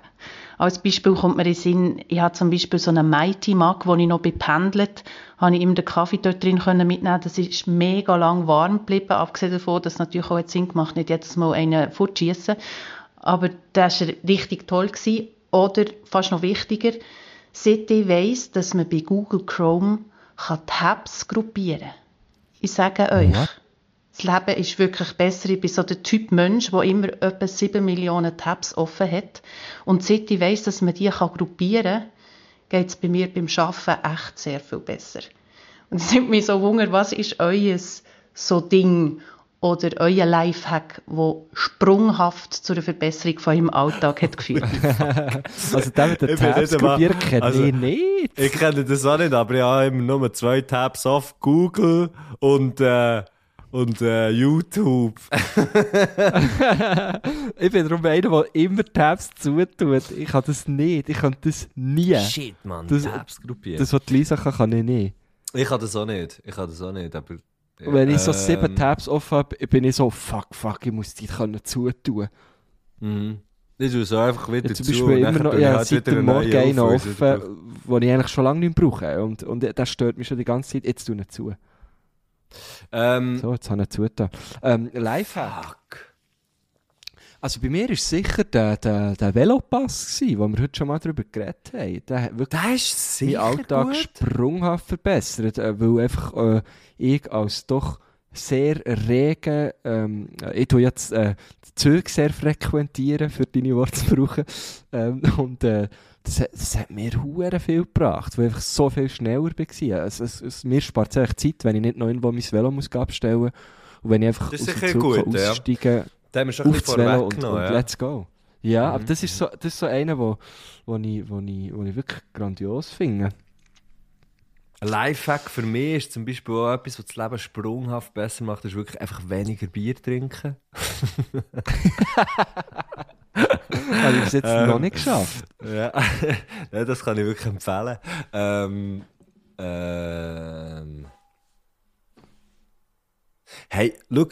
Als Beispiel kommt mir in den Sinn, ich habe zum Beispiel so einen Mighty Mug, wo ich noch bependelt, habe ich immer den Kaffee dort drin mitnehmen. Das ist mega lang warm geblieben, abgesehen davon, dass es natürlich auch Sinn gemacht nicht jedes Mal einen fortschießen. Aber das war richtig toll. Gewesen. Oder, fast noch wichtiger, seit ich weiss, dass man bei Google Chrome kann Tabs gruppieren kann. Ich sage euch,
What?
Das Leben ist wirklich besser. Ich bin so der Typ Mensch, der immer etwa 7 Millionen Tabs offen hat. Und seit ich weiss, dass man die kann gruppieren kann, geht es bei mir beim Arbeiten echt sehr viel besser. Und es nimmt mich so Wunder, was ist euer so Ding oder euer Lifehack, wo sprunghaft zu einer Verbesserung von eurem Alltag hat geführt? [laughs]
Also der mit den Tabs
nicht einmal-
kopieren kenne
also-
ich nicht.
Ich kenne das auch nicht, aber ich habe immer nur zwei Tabs auf Google und, äh, und äh, YouTube. [laughs]
ich bin darum einer, der immer Tabs zutut. Ich kann das nicht. Ich kann das nie.
Shit, Mann,
Das-
Tabs gruppiert.
Das, was die Lisa kann, kann ich nicht.
ich kann das auch nicht. Ich kann das auch nicht, aber...
Und wenn ich so
ähm,
sieben Tabs offen habe, bin ich so, fuck, fuck, ich muss die können zutun.
Mhm. Ich tue so einfach wieder
Ja, zum
zu
Beispiel
und
immer noch, ja,
halt
seit dem Morgen einen offen, den ich eigentlich schon lange nicht brauche. Und, und das stört mich schon die ganze Zeit. Jetzt tue ich zu.
Ähm,
So, jetzt habe ich zugetan. Ähm, Lifehack. Also bei mir war sicher der, der, der Velopass, gewesen, wo wir heute schon mal darüber geredet haben. Der hat wirklich
ist
meinen Alltag
gut.
sprunghaft verbessert, äh, weil einfach äh, ich als doch sehr rege, ähm, ich tue jetzt äh, Züge sehr frequentieren, für deine Worte zu brauchen, ähm, und äh, das, das hat mir hure viel gebracht, weil ich so viel schneller war. Es, es, es, mir spart es Zeit, wenn ich nicht noch irgendwo mein Velo muss abstellen muss und wenn ich einfach
Das
aus dem Zug kann
gut, ja.
aussteigen
Da haben wir schon ein bisschen
Velo und, und
ja.
let's go. Ja,
Mhm.
aber das ist so, das ist so einer, wo, wo, ich, wo, ich, wo ich wirklich grandios finde.
Ein Lifehack für mich ist zum Beispiel auch etwas, was das Leben sprunghaft besser macht, ist wirklich einfach weniger Bier trinken. [laughs]
Habe ich bis jetzt
Ähm.
noch nicht geschafft.
Ja, [laughs] ja das kann ich wirklich empfehlen. Ähm, ähm. Hey, schau,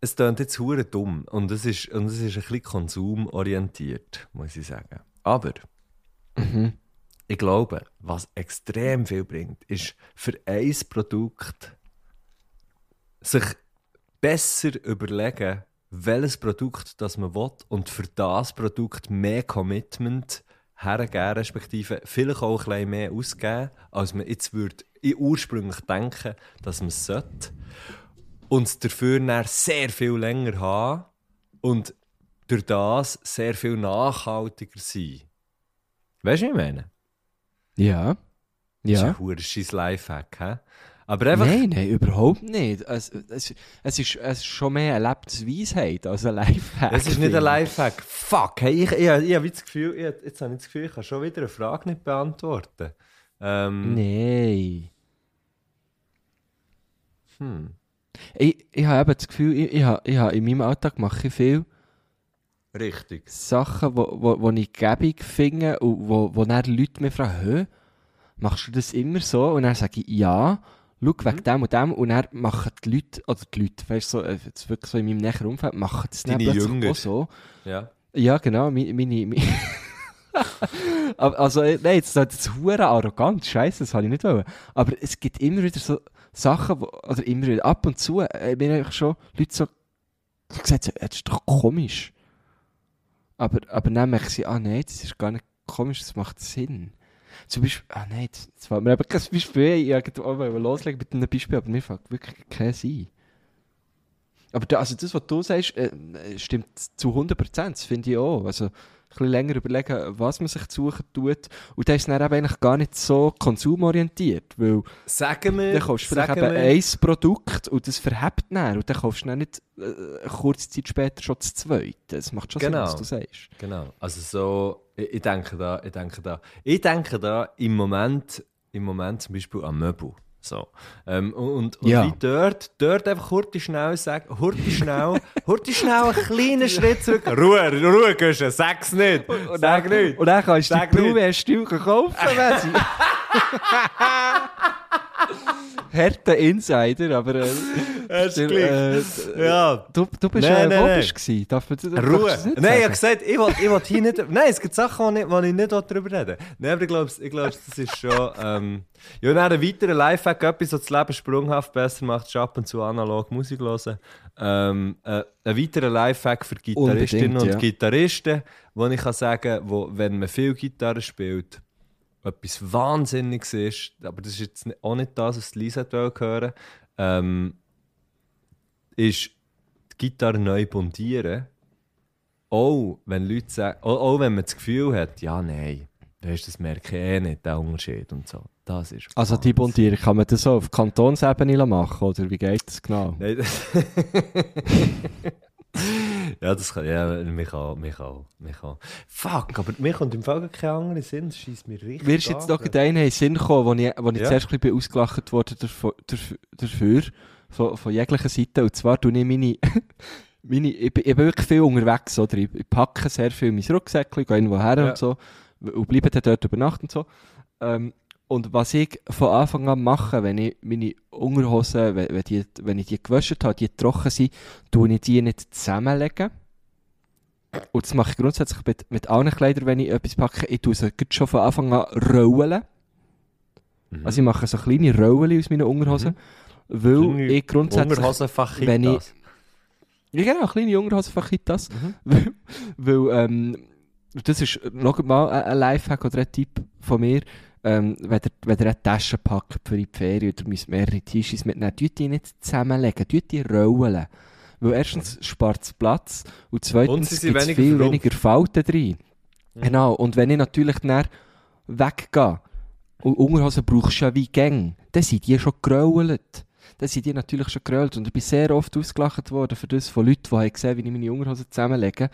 es klingt jetzt hure dumm und es ist, und es ist ein bisschen konsumorientiert, muss ich sagen. Aber
Mhm.
Ich glaube, was extrem viel bringt, ist für ein Produkt sich besser überlegen, welches Produkt das man will und für das Produkt mehr Commitment hergeben, respektive vielleicht auch ein bisschen mehr ausgeben, als man jetzt würde ich ursprünglich denken, dass man es sollte. Und dafür dann sehr viel länger haben und durch das sehr viel nachhaltiger sein. Weißt du, was ich meine?
Ja.
Das ist
Ja.
ein scheiß Lifehack, hä? Aber einfach...
Nein, nein, überhaupt nicht. Es, es, es, ist, es ist schon mehr eine Lebensweisheit als ein Lifehack.
Es ist nicht ein. Lifehack. Fuck, hey, ich, ich, ich, habe das Gefühl, ich, jetzt habe ich das Gefühl, ich kann schon wieder eine Frage nicht beantworten. Ähm,
Nein.
hm.
Ich, ich habe eben das Gefühl, ich, ich, ich habe in meinem Alltag mache ich viel
Richtig.
Sachen, wo, wo, wo ich gäbig finde und wo, wo dann Leute mich fragen, «Hä, machst du das immer so?» Und dann sage ich, «Ja, schau, wegen dem und dem.» Und dann machen die Leute, oder die Leute, weißt du, so, äh, jetzt wirklich so in meinem näheren Umfeld, machen das dann
Deine
plötzlich
Jünger.
auch so.
Ja.
Ja, genau, meine... meine, meine also, äh, nein, jetzt ist das hure arrogant, scheiße, das habe ich nicht wollen. Aber es gibt immer wieder so Sachen, wo, oder immer wieder ab und zu, äh, mir eigentlich schon Leute so gesagt, so, das ist doch komisch. Aber, aber dann merke ich, ah nein, das ist gar nicht komisch, das macht Sinn. Zum Beispiel, ah nein, das fällt mir eben kein Beispiel. Ich wollte auch loslegen mit einem Beispiel, aber mir fällt wirklich kein ein. Aber da, also das, was du sagst, äh, stimmt zu 100%, das finde ich auch. Also bisschen länger überlegen, was man sich zu suchen tut. Und das ist dann eben eigentlich gar nicht so konsumorientiert, weil
Sagen wir...
dann kaufst du vielleicht eben
wir-
ein Produkt und das verhebt dann und dann kaufst du dann nicht äh, kurze Zeit später schon das zweite. Das macht schon
Genau.
Sinn, was du sagst.
Genau. Also so, ich, ich denke da, ich denke da, ich denke da im Moment, im Moment zum Beispiel an Möbel. So. Ähm, und und
Ja.
wie dort, dort einfach hurti schnell sagen, hurti schnell, hurti schnell einen kleinen Schritt zurück. Ruhe, Ruhe, Guschen, sag's nicht. Sag nicht.
Und dann kannst du die
nicht.
Blumenstuhl kaufen, Messi. [laughs] Härter Insider, aber äh, [laughs]
gleich.
äh,
Ja.
du, du bist
Nein,
äh,
nein, nein.
gewesen? Darf darf
Ruhe.
das
Nein, ich habe
sagen?
gesagt, ich will, ich will hier nicht. Nein, es gibt Sachen, die ich, ich nicht darüber reden Nein, aber ich glaube, ich glaube das ist schon. Ähm, ja, und dann ein weiterer Lifehack, etwas, was das Leben sprunghaft besser macht, ist ab und zu analog Musik hören. Ähm, äh, ein weiterer Lifehack für Gitarristinnen
Unbedingt,
und
ja.
Gitarristen, wo ich kann sagen wo, wenn man viel Gitarre spielt, etwas Wahnsinniges ist, aber das ist jetzt auch nicht das, was die Lisa hören ähm, ist die Gitarre neu bundieren. Auch wenn Leute sagen, auch, auch wenn man das Gefühl hat, ja, nein, weißt, das merke ich eh nicht, der Unterschied und so. Das ist
Also die
Wahnsinn.
Montierung, kann man das so auf Kantonsebene machen oder wie geht das genau?
Nein, das [laughs] [laughs] ja, das kann, ja, mich auch, mich auch, mich auch. Fuck, aber mir kommt im Fall kein anderer Sinn, das schießt mir richtig
Mir ist jetzt noch in den Sinn gekommen, wo ich, wo ich
Ja.
zuerst ein bisschen ausgelacht wurde dafür, von, von jeglicher Seite. Und zwar tue ich meine, [laughs] meine ich, bin, ich bin wirklich viel unterwegs, oder? Ich, ich packe sehr viel mein Rucksäckchen, gehe irgendwo her
Ja.
und so und bleibe dann dort über Nacht und so. Ähm, und was ich von Anfang an mache, wenn ich meine Unterhosen, wenn, die, wenn ich die gewaschen habe, die trocken sind, tue ich die nicht zusammenlegen. Und das mache ich grundsätzlich mit, mit allen Kleidern, wenn ich etwas packe. Ich tue sie schon von Anfang an rollen.
Mhm.
Also ich mache so kleine Rollen aus meinen Unterhosen. Weil
Kleine
ich grundsätzlich... Wenn ich-. Ja genau, kleine Unterhosen von Kitas.
Mhm. [laughs]
weil, weil ähm, das ist noch mal ein, ein Lifehack oder ein Tipp von mir. Ähm, wenn, ihr, wenn ihr eine Tasche packt für die Ferien oder müsst mehrere T-Shirts mitnehmen, tut die nicht zusammenlegen, tut die rollen. Weil erstens spart es Platz und zweitens gibt es viel
verrumpft.
weniger Falten drin. Genau, und wenn ich natürlich dann weggehe und Unterhosen brauchst du ja wie Gänge, dann sind die schon gerollt. Dann sind die natürlich schon gerollt. Und ich bin sehr oft ausgelacht worden für das von Leuten, die haben gesehen, wie ich meine Unterhosen zusammenlege.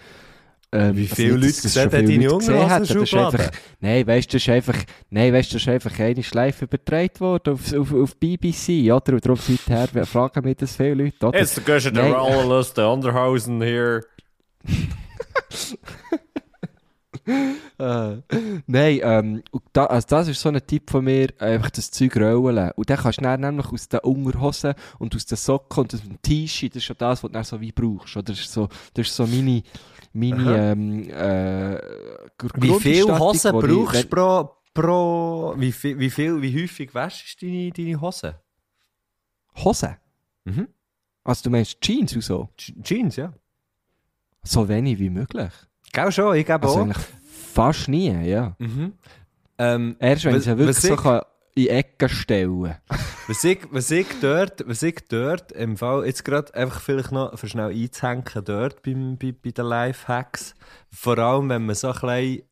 Ähm,
Wie viele Leute sehen denn deine
Leute gesehen hätten, das ist
Unterhosenschublade?
einfach- Nein, weißt du, das ist einfach, nein, weißt du, das ist einfach eine Schleife übertragen worden auf, auf, auf BBC, oder? Und darum seither fragen mich das viele Leute, oder?
Gush of the
Nein.
Rollers, the Underhosen here.
Äh, nein, ähm, und da, also das ist so ein Tipp von mir, einfach das Zeug rollen. Und dann kannst du dann nämlich aus den Unterhosen und aus den Socken und aus dem T-Shirt, das ist schon das, was du dann so wie brauchst. Oder? Das ist so, das ist so meine, meine ähm, äh,
Wie viel Hosen brauchst du pro, pro wie, viel, wie, viel, wie häufig wäschst du deine, deine Hosen?
Hosen?
Mhm.
Also du meinst Jeans und so?
Je- Jeans, ja.
So wenig wie möglich.
Gell schon, ich gebe
Also
auch.
eigentlich fast nie, ja.
Mhm. Ähm,
Erst wenn ich sie wirklich so kann in Ecken stellen.
Was, ich, was, ich dort, was ich dort im Fall, jetzt gerade einfach vielleicht noch für schnell einzuhängen dort beim, bei, bei den Lifehacks, vor allem wenn man so ein bisschen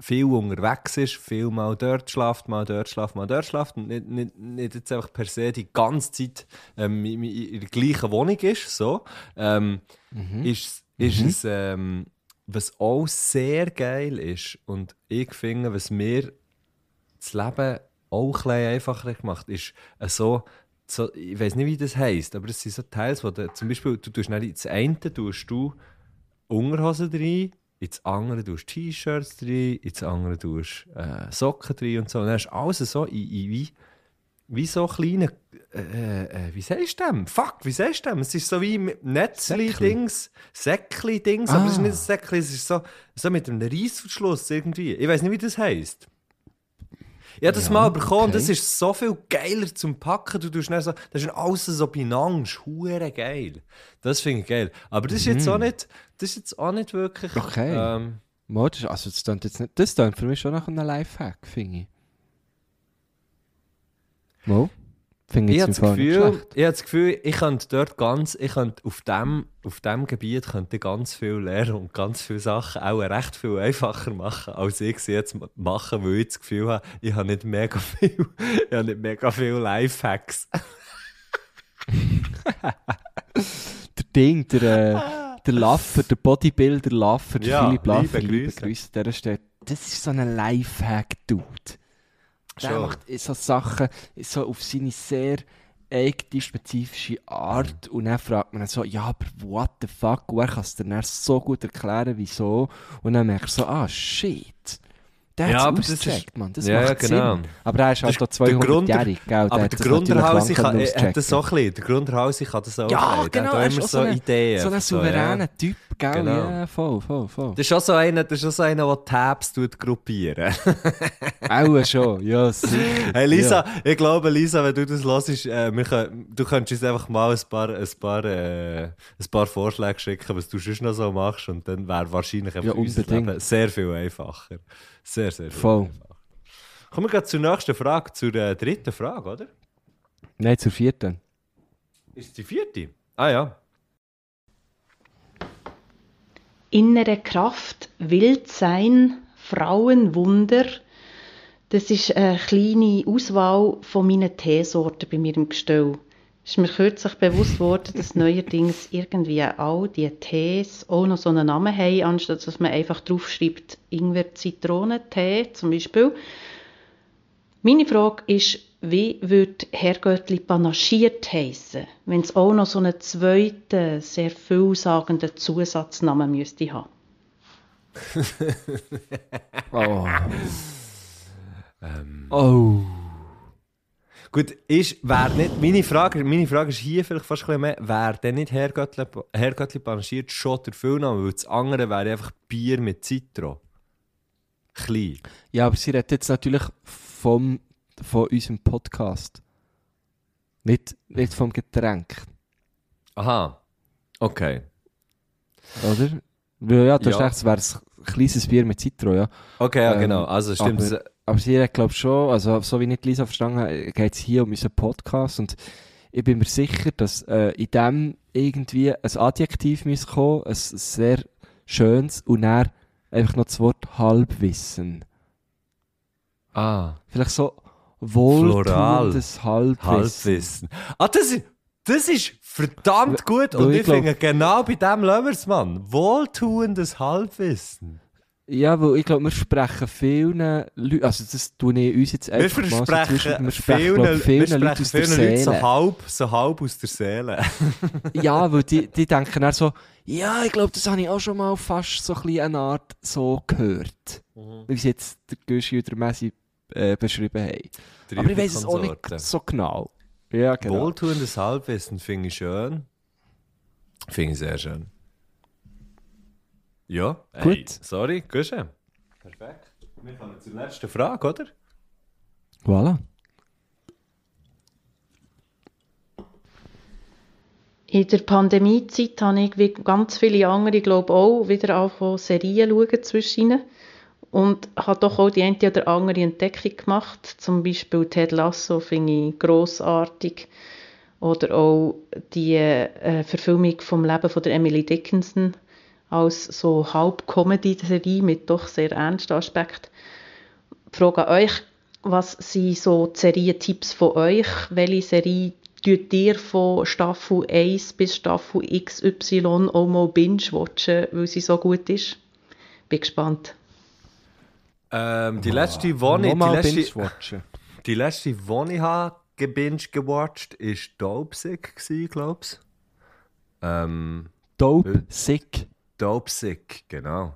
viel unterwegs ist, viel mal dort schlaft, mal dort schlaft, mal dort schlaft und nicht, nicht, nicht jetzt einfach per se die ganze Zeit ähm, in, in der gleichen Wohnung ist, so, ähm, ist, ist
Mhm.
es, ähm, was auch sehr geil ist und ich finde, was mir das Leben auch ein einfacher gemacht ist, äh, so, so, ich weiß nicht, wie das heisst, aber es sind so Teils, wo du, zum Beispiel, du tust nicht ins eine tust du Unterhosen rein, ins andere tust T-Shirts rein, ins andere tust äh, Socken rein und so. Und dann hast du alles so in, in wie, wie so kleine, äh, äh, wie sagst du dem? Fuck, wie sagst du dem? Es ist so wie Netzli-Dings, Säckli-Dings, aber es ist
Ah.
nicht ein Säckli, es ist so, so mit einem Reissverschluss irgendwie. Ich weiß nicht, wie das heisst. Ich habe das
Ja,
mal bekommen
okay.
das ist so viel geiler zum Packen. Du tust so, das ist alles so beieinander, hure geil. Das finde ich geil. Aber das ist jetzt auch nicht, das ist jetzt auch nicht wirklich.
Mhm. Okay.
Ähm,
also das klingt jetzt nicht, das klingt für mich schon nach einem Lifehack, finde ich. Mo? Finde
ich
ich
habe das Gefühl, ich habe das Gefühl, ich könnte dort ganz, ich könnte auf dem, auf dem Gebiet könnte ganz viel lernen und ganz viele Sachen auch recht viel einfacher machen, als ich sie jetzt machen, weil ich das Gefühl habe, ich habe nicht mega viel, [laughs] ich habe nicht mega viel Lifehacks. [laughs]
Der Ding, der, äh, der Laffer, der Bodybuilder Laffer, der
Ja,
Philipp Laffer,
liebe Grüße.
Grüße dieser Stelle. Das ist so ein Lifehack-Dude. Der
Schon.
macht so Sachen so auf seine sehr eigene, spezifische Art und dann fragt man so, ja, aber what the fuck, und er kann es dir dann so gut erklären, wieso, und dann merkst du so, ah, shit. Der
Ja,
hat es ausgecheckt, Mann. Das
Ja,
macht
genau.
Sinn. Aber er ist halt auch
Grund-
200-jährig, gell?
Aber
hat
der
können
er hat das so
auschecken.
ein bisschen, der Grunderhausi kann das auch
Ja, genau,
hat
er
auch
ist
immer
auch
so
so ein-
Ideen.
So ein souveräner
ja.
Typ, gell?
Genau.
Ja, voll, voll, voll.
Das ist auch so einer, das ist auch so einer, der Tabs tut gruppieren. [laughs]
Auch schon, ja, sicher.
Hey Lisa,
Ja.
ich glaube Lisa, wenn du das hörst, äh, können, du könntest uns einfach mal ein paar, ein paar, äh, ein paar Vorschläge schicken, was du sonst noch so machst und dann wäre wahrscheinlich einfach
Ja,
unser. Leben sehr viel einfacher. Sehr, sehr viel.
Voll.
Kommen wir gerade zur nächsten Frage, zur äh, dritten Frage, oder?
Nein, zur vierten.
Ist es die vierte? Ah ja.
Innere Kraft, Wildsein, Frauenwunder. Das ist eine kleine Auswahl von meinen Teesorten bei mir im Gestell. Es ist mir kürzlich bewusst worden, dass [laughs] neuerdings irgendwie all die Tees auch noch so einen Namen haben, anstatt dass man einfach draufschreibt, Ingwer-Zitronentee zum Beispiel. Meine Frage ist, wie würde Herrgöttli panaschiert heissen, wenn es auch noch so einen zweiten, sehr vielsagenden Zusatznamen müsste haben? [laughs]
Oh. oh.
Gut, ist, wär nicht, meine, Frage, meine Frage ist hier vielleicht fast ein bisschen mehr, wäre denn nicht Herrgöttli panaschiert schon der Füllname, weil das andere wäre einfach Bier mit Zitro. Klein.
Ja, aber sie redet jetzt natürlich vom, von unserem Podcast. Nicht, nicht vom Getränk,
Aha. Okay.
oder? Weil ja, du
Ja.
hast recht, es wäre ein kleines Bier mit Zitro, ja.
Okay, ja,
Ähm,
genau. Also stimmt.
aber- Aber sie hat, glaube schon, also so wie ich Lisa verstanden habe, geht es hier um unseren Podcast und ich bin mir sicher, dass äh, in dem irgendwie ein Adjektiv muss kommen, ein sehr schönes und dann einfach noch das Wort Halbwissen.
Ah,
Vielleicht so wohltuendes Halbwissen.
Halbwissen. Ah, das ist, das ist verdammt gut. Und
ich
ich finde, genau bei dem lassen wir es, Mann. Wohltuendes Halbwissen.
Ja, weil ich glaube, wir sprechen vielen Leuten, also das tue ich uns jetzt
Wir
einfach mal so
vielen,
sprechen, glaub, vielen
sprechen
Leuten aus der
vielen Leuten so
Seele.
halb, so halb aus der Seele. [laughs]
Ja, weil die, die denken dann so, ja, ich glaube, das habe ich auch schon mal fast so ein bisschen eine Art so gehört. Wie sie jetzt der Güschi oder der Messi äh, beschrieben haben. Aber ich weiß es auch nicht so genau. Ja, genau.
Wohltuendes Halbwissen finde ich schön. Finde ich sehr schön. Ja, ey,
Gut.
sorry, Gusche. Perfekt. Wir kommen zur letzten Frage, oder?
Voilà.
In der Pandemiezeit habe ich, wie ganz viele andere, glaube auch wieder angefangen, Serien zu schauen zwischen ihnen. Und habe doch auch die eine oder andere Entdeckung gemacht. Zum Beispiel Ted Lasso finde ich grossartig. Oder auch die äh, Verfilmung vom Leben von der Emily Dickinson als so Halb-Comedy-Serie mit doch sehr ernsten Aspekten. Die Frage an euch, was sind so die Serientipps von euch? Welche Serie tut ihr von Staffel 1 bis Staffel XY auch mal binge-watchen, weil sie so gut ist? Bin gespannt.
Ähm, die letzte, wo ich, [laughs] die letzte, die letzte, wo ich habe gebinged gewatcht, ist Dope Sick gsi, glaub's. Ähm,
Dope, sick.
Dope Sick, genau.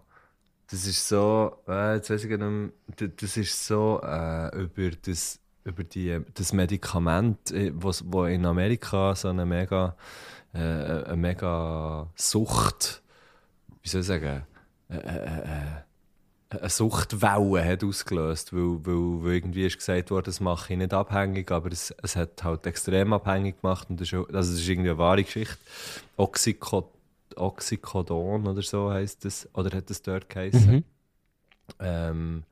Das ist so, äh, jetzt weiß ich gar nicht mehr, das ist so äh, über das über die, das Medikament, äh, was wo in Amerika so eine mega, äh, eine mega Sucht, wie soll ich sagen, äh, äh, äh, eine Suchtwelle hat ausgelöst, weil, weil, weil irgendwie ist gesagt worden, das mache ich nicht abhängig, aber es, es hat halt extrem abhängig gemacht und das ist, also das ist irgendwie eine wahre Geschichte. Oxyco, Oxycodon oder so heißt das, oder hat das dort geheißen.
Mhm.
Ähm,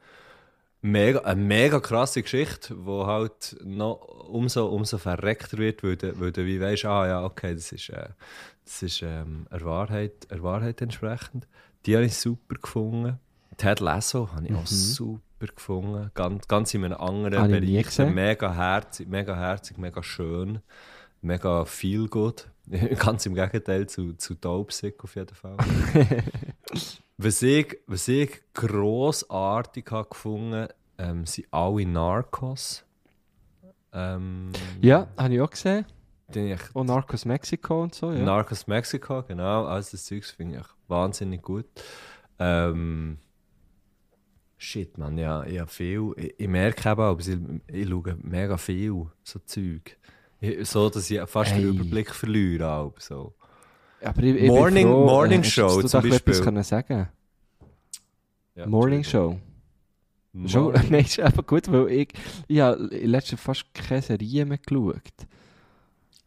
mega, eine mega krasse Geschichte, die halt noch umso, umso verreckter wird, weil du, weil du wie weißt, ah ja, okay, das ist, äh, das ist ähm, eine, Wahrheit, eine Wahrheit entsprechend. Die habe ich super gefunden. Ted Lasso habe ich auch super gefunden. Ganz, ganz in einem anderen
Habe
Bereich. Mega herzig, mega herzig, mega schön. Mega viel gut. [laughs] Ganz im Gegenteil zu, zu Dope Sick auf jeden Fall. [laughs] was, ich, was ich grossartig habe gefunden ähm, sind alle Narcos. Ähm,
Ja, habe ich auch gesehen.
ich,
Und Narcos Mexico und so, ja.
Narcos Mexico, genau. Alles das Zeugs finde ich wahnsinnig gut. Ähm, shit, man, ja, ja viel. Ich, ich merke eben, aber ich, ich schaue mega viel so Zeug. So, dass ich fast
Ey.
den Überblick verliere. Auch, so.
Aber ich, ich
Morning-
froh,
Morning
äh,
Show
du
zum
etwas
Beispiel.
können sagen
Ja,
Morning. Show. Schon, [laughs]
Morning-
nein, ist eben gut, weil ich, ich habe in letzter fast keine Serie mehr geschaut.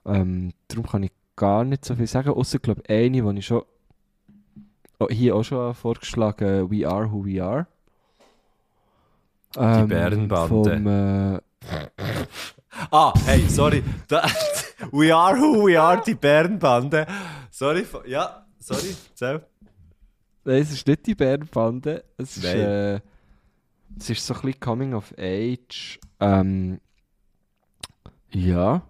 Ähm, darum kann ich gar nicht so viel sagen, außer glaube eine, die ich schon oh, hier auch schon vorgeschlagen We Are Who We Are. Ähm,
Bärenbande.
Vom, äh,
Ah, hey, sorry. Da, [laughs] we are who we are, die Bärenbande. Sorry, ja, sorry, erzähl.
Nein, es ist nicht die Bärenbande. Es ist, äh, es ist so ein bisschen Coming of Age. Ähm, ja.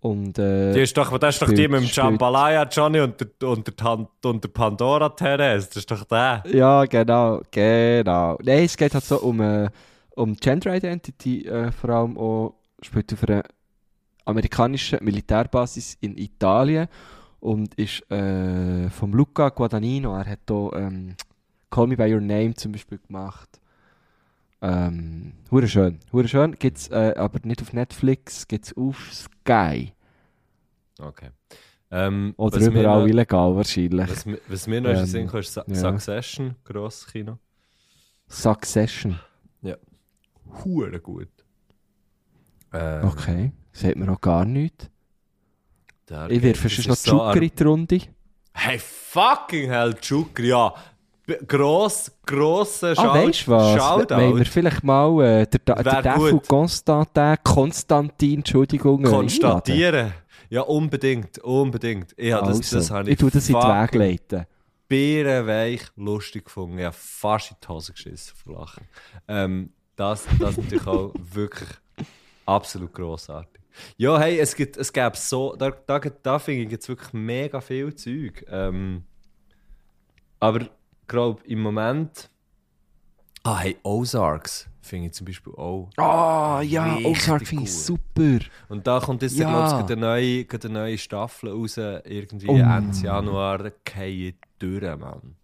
Und äh,
Die ist doch, das ist doch die mit dem Jambalaya Johnny und der, und der, Tan- und der Pandora Therese. Das ist doch der.
Ja, genau, genau. Nein, es geht halt so um, äh, um Gender Identity, äh, vor allem auch spielt auf einer amerikanischen Militärbasis in Italien und ist äh, vom Luca Guadagnino. Er hat hier ähm, Call Me By Your Name zum Beispiel gemacht. Ähm, hure schön, hure schön. Gibt's äh, aber nicht auf Netflix, gibt's auf Sky
Okay. Ähm,
oder überall
noch-
illegal wahrscheinlich.
Was, was mir noch
Ähm,
Sinn kommt, ist Sa
ja.
Succession, grosses Kino.
Succession.
Hure gut. Ähm,
Okay, sagt mir auch gar nichts.
der
Ich
das
sonst noch Zucker in die Runde.
Hey, fucking hell, Joker, ja. Gross, grosser
Ah, weißt du was?
Shoutout.
Wollen wir vielleicht mal äh, der, der, der
gut.
Konstantin, Konstantin, Entschuldigung, äh, einladen?
konstatieren. Ja, unbedingt, unbedingt. Ich, das,
Also,
das habe
ich tue das in die Wege leiten.
bärenweich lustig gefunden. Ich habe fast in die Hose geschissen vor Lachen. Ähm, das, das natürlich auch wirklich absolut grossartig. Ja, hey, es gibt, es gäbe so, da, da, da finde ich jetzt wirklich mega viel Zeug. Ähm, aber ich glaube, im Moment. Ah, hey, Ozarks finde ich zum Beispiel auch.
Ah, ja,
Richtig
Ozark finde ich super.
Und da kommt jetzt,
Ja.
glaube ich, eine neue, eine neue Staffel raus, irgendwie
Oh.
Ende Januar, gehe durch, Mann.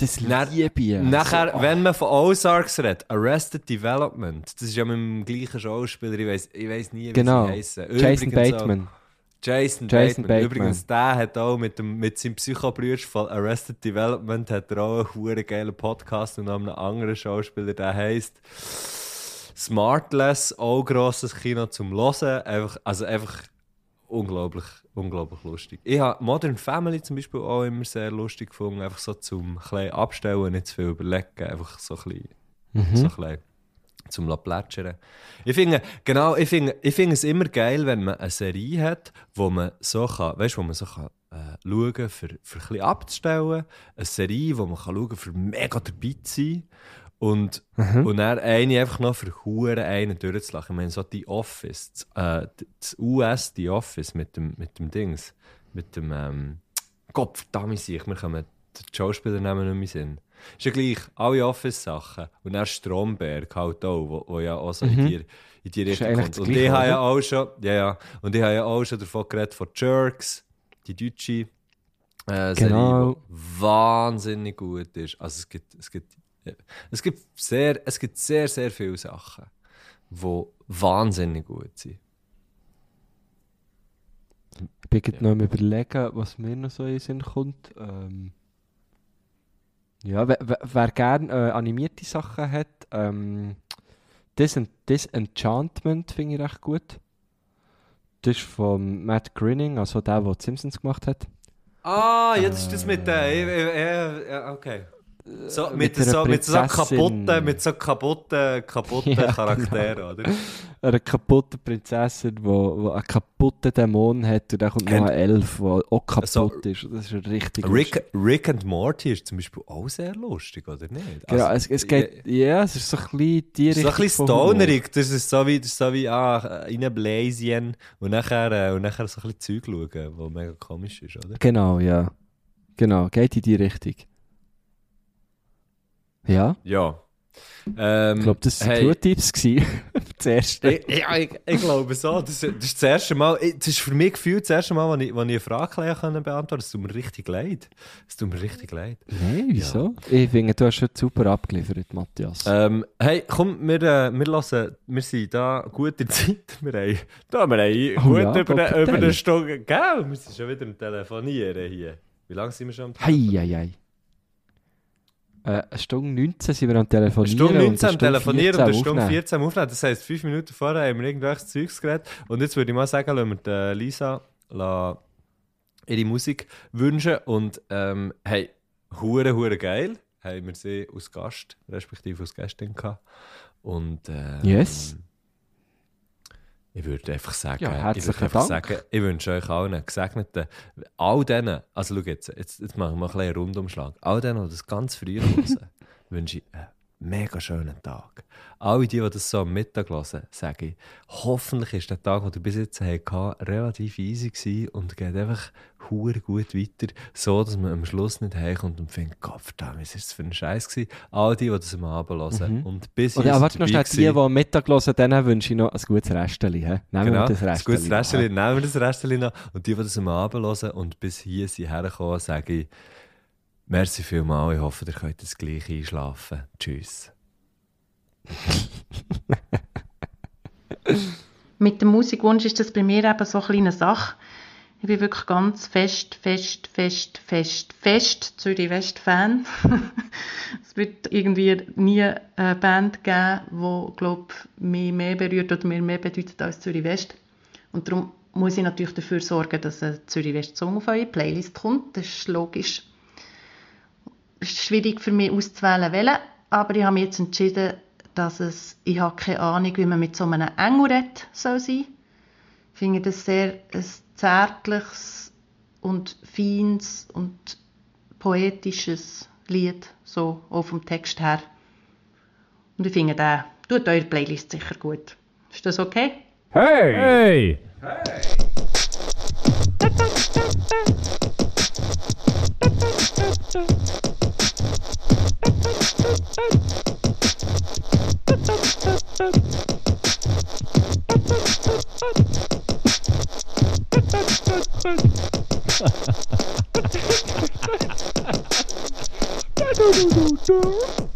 Das
Dann-
liebe ich.
Nachher,
So,
wenn man von Ozarks redet, Arrested Development, das ist ja mit dem gleichen Schauspieler, ich weiß ich weiss nie, wie
Genau.
sie heißen.
Jason
auch-
Bateman.
Jason,
Jason
Bateman.
Bateman.
Übrigens, der hat auch mit, dem, mit seinem Psychobrüder von Arrested Development hat er auch einen geilen Podcast und einen anderen Schauspieler, der heisst Smartless, auch grosses Kino zum Hören. Einfach, also einfach unglaublich, unglaublich lustig. Ich habe Modern Family zum Beispiel auch immer sehr lustig gefunden, einfach so zum klein abstellen, nicht zu viel überlegen, einfach so ein bisschen,
Mhm.
so ein bisschen zum plätschern. Ich finde, genau, ich finde, ich finde es immer geil, wenn man eine Serie hat, wo man so kann, weißt, wo man so kann, äh, schauen, für, für ein bisschen abzustellen. Eine Serie, wo man kann schauen, für mega dabei zu sein. Und, und dann eine einfach noch für Huren einen durchzulachen. Ich meine, so die Office, das, äh, das US, die Office mit dem, mit dem Dings, mit dem, ähm, Gott verdammt sich, wir kommen die Schauspieler nehmen nicht mehr Sinn. Ist ja gleich, alle Office-Sachen. Und dann Stromberg halt auch, wo, wo ja auch so in die, in die Richtung kommt. Und
Gleiche,
ich habe ja auch schon, ja, ja, und ich habe ja auch schon davon geredet, von Jerks, die deutsche äh,
Genau.
Serie, die wahnsinnig gut ist. Also es gibt, es gibt, es gibt sehr, es gibt sehr, sehr viele Sachen, die wahnsinnig gut sind.
Ich bin gerade noch am überlegen, was mir noch so in den Sinn kommt. Ähm, ja, wer, gerne äh, animierte Sachen hat, ähm, Dis Disenchantment finde ich recht gut. Das ist von Matt Groening, also der, der die Simpsons gemacht hat.
Ah, jetzt ist das mit der. Ja, ja, okay. So,
Äh,
mit,
mit
so, mit so kaputten, mit so kaputten, kaputten [laughs]
Ja,
Charakteren, oder?
Eine kaputte Prinzessin, die einen kaputten Dämon hat und dann kommt noch ein Elf, der auch kaputt
So,
ist. Das ist richtig
Rick, Rick and Morty ist zum Beispiel auch sehr lustig, oder nicht?
Genau,
Also,
es, es geht, ja, es ist so ein bisschen die
So ein
Richtung
bisschen stonerig, das ist so wie, das ist so wie ah, in ein Bläschen und nachher, äh, und nachher so ein bisschen Zeug schauen, was mega komisch ist, oder?
Genau, ja. Genau, geht in die Richtung. Ja,
Ja. Ähm,
ich glaube, das waren
hey,
gute Tipps gewesen. [laughs] das erste.
Ich, ja, ich, ich glaube so. Das, das ist das erste Mal, das ist für mich gefühlt das erste Mal, als ich, als ich eine Frage beantworten konnte. Es tut mir richtig leid. Es tut mir richtig leid.
Nein, wieso? Ich finde, du hast schon super abgeliefert, Matthias.
Ähm, hey, komm, wir, äh, wir, hören, wir sind da gut in [laughs] Zeit. Wir haben, da, wir haben
Oh
gut
ja,
über, eine,
Gott
über eine. Stunde. Gell, wir sind schon wieder am Telefonieren hier. Wie lange sind wir schon am
Hei, hei, hei. Äh, eine Stunde 19 sind wir am Telefonieren.
Stunde
und
19 am Telefonieren und eine Stunde
aufnehmen.
14 am Aufnehmen. Das heisst, fünf Minuten vorher haben wir irgendwelches Zeugs geredet. Und jetzt würde ich mal sagen, lassen wir Lisa ihre Musik wünschen. Und ähm, hey, hure hure geil. Haben wir sie als Gast, respektive als Gästin gehabt. Und ähm,
Yes.
Ich würde einfach sagen,
Ja,
ich, würde einfach sagen ich wünsche euch allen gesegneten, all denen, also schau jetzt, jetzt, jetzt machen wir ein einen Rundumschlag, all denen, die das ganz früh [laughs] hören, wünsche ich einen mega schönen Tag. Alle die, die das so am Mittag hören, sage ich, hoffentlich ist der Tag, den du bis jetzt hattet, relativ easy gewesen und geht einfach hure gut weiter, so dass man am Schluss nicht heimkommt und findet, Gott verdammt, was ist das für ein Scheiß gewesen. All die, die das am Abend hören
Mhm.
und bis
Oder ja,
jetzt
warte noch schnell, die, die am Mittag hören, denen wünsche ich noch ein gutes Resteli. He? Nehmen
Genau,
wir das
ein
Resteli.
gutes Resteli, nehmen wir das Resteli noch. Und die, die das am Abend hören und bis hier sind hergekommen, sage ich, merci vielmals, ich hoffe, ihr könnt das gleich einschlafen. Tschüss. [laughs]
Mit dem Musikwunsch ist das bei mir eben so eine kleine Sache. Ich bin wirklich ganz fest, fest, fest, fest, fest Zürich West-Fan. [laughs] es wird irgendwie nie eine Band geben, die, glaube mich mehr berührt oder mir mehr bedeutet als Zürich West. Und darum muss ich natürlich dafür sorgen, dass ein Zürich West-Song auf eure Playlist kommt. Das ist logisch. Es ist schwierig für mich auszuwählen, welchen. Aber ich habe mich jetzt entschieden, dass es, ich habe keine Ahnung, wie man mit so einem Engel redet soll sein. Ich finde das sehr ein zärtliches und feines und poetisches Lied, so auch vom Text her. Und ich finde, der tut eure Playlist sicher gut. Ist das okay?
Hey!
Hey! do do do do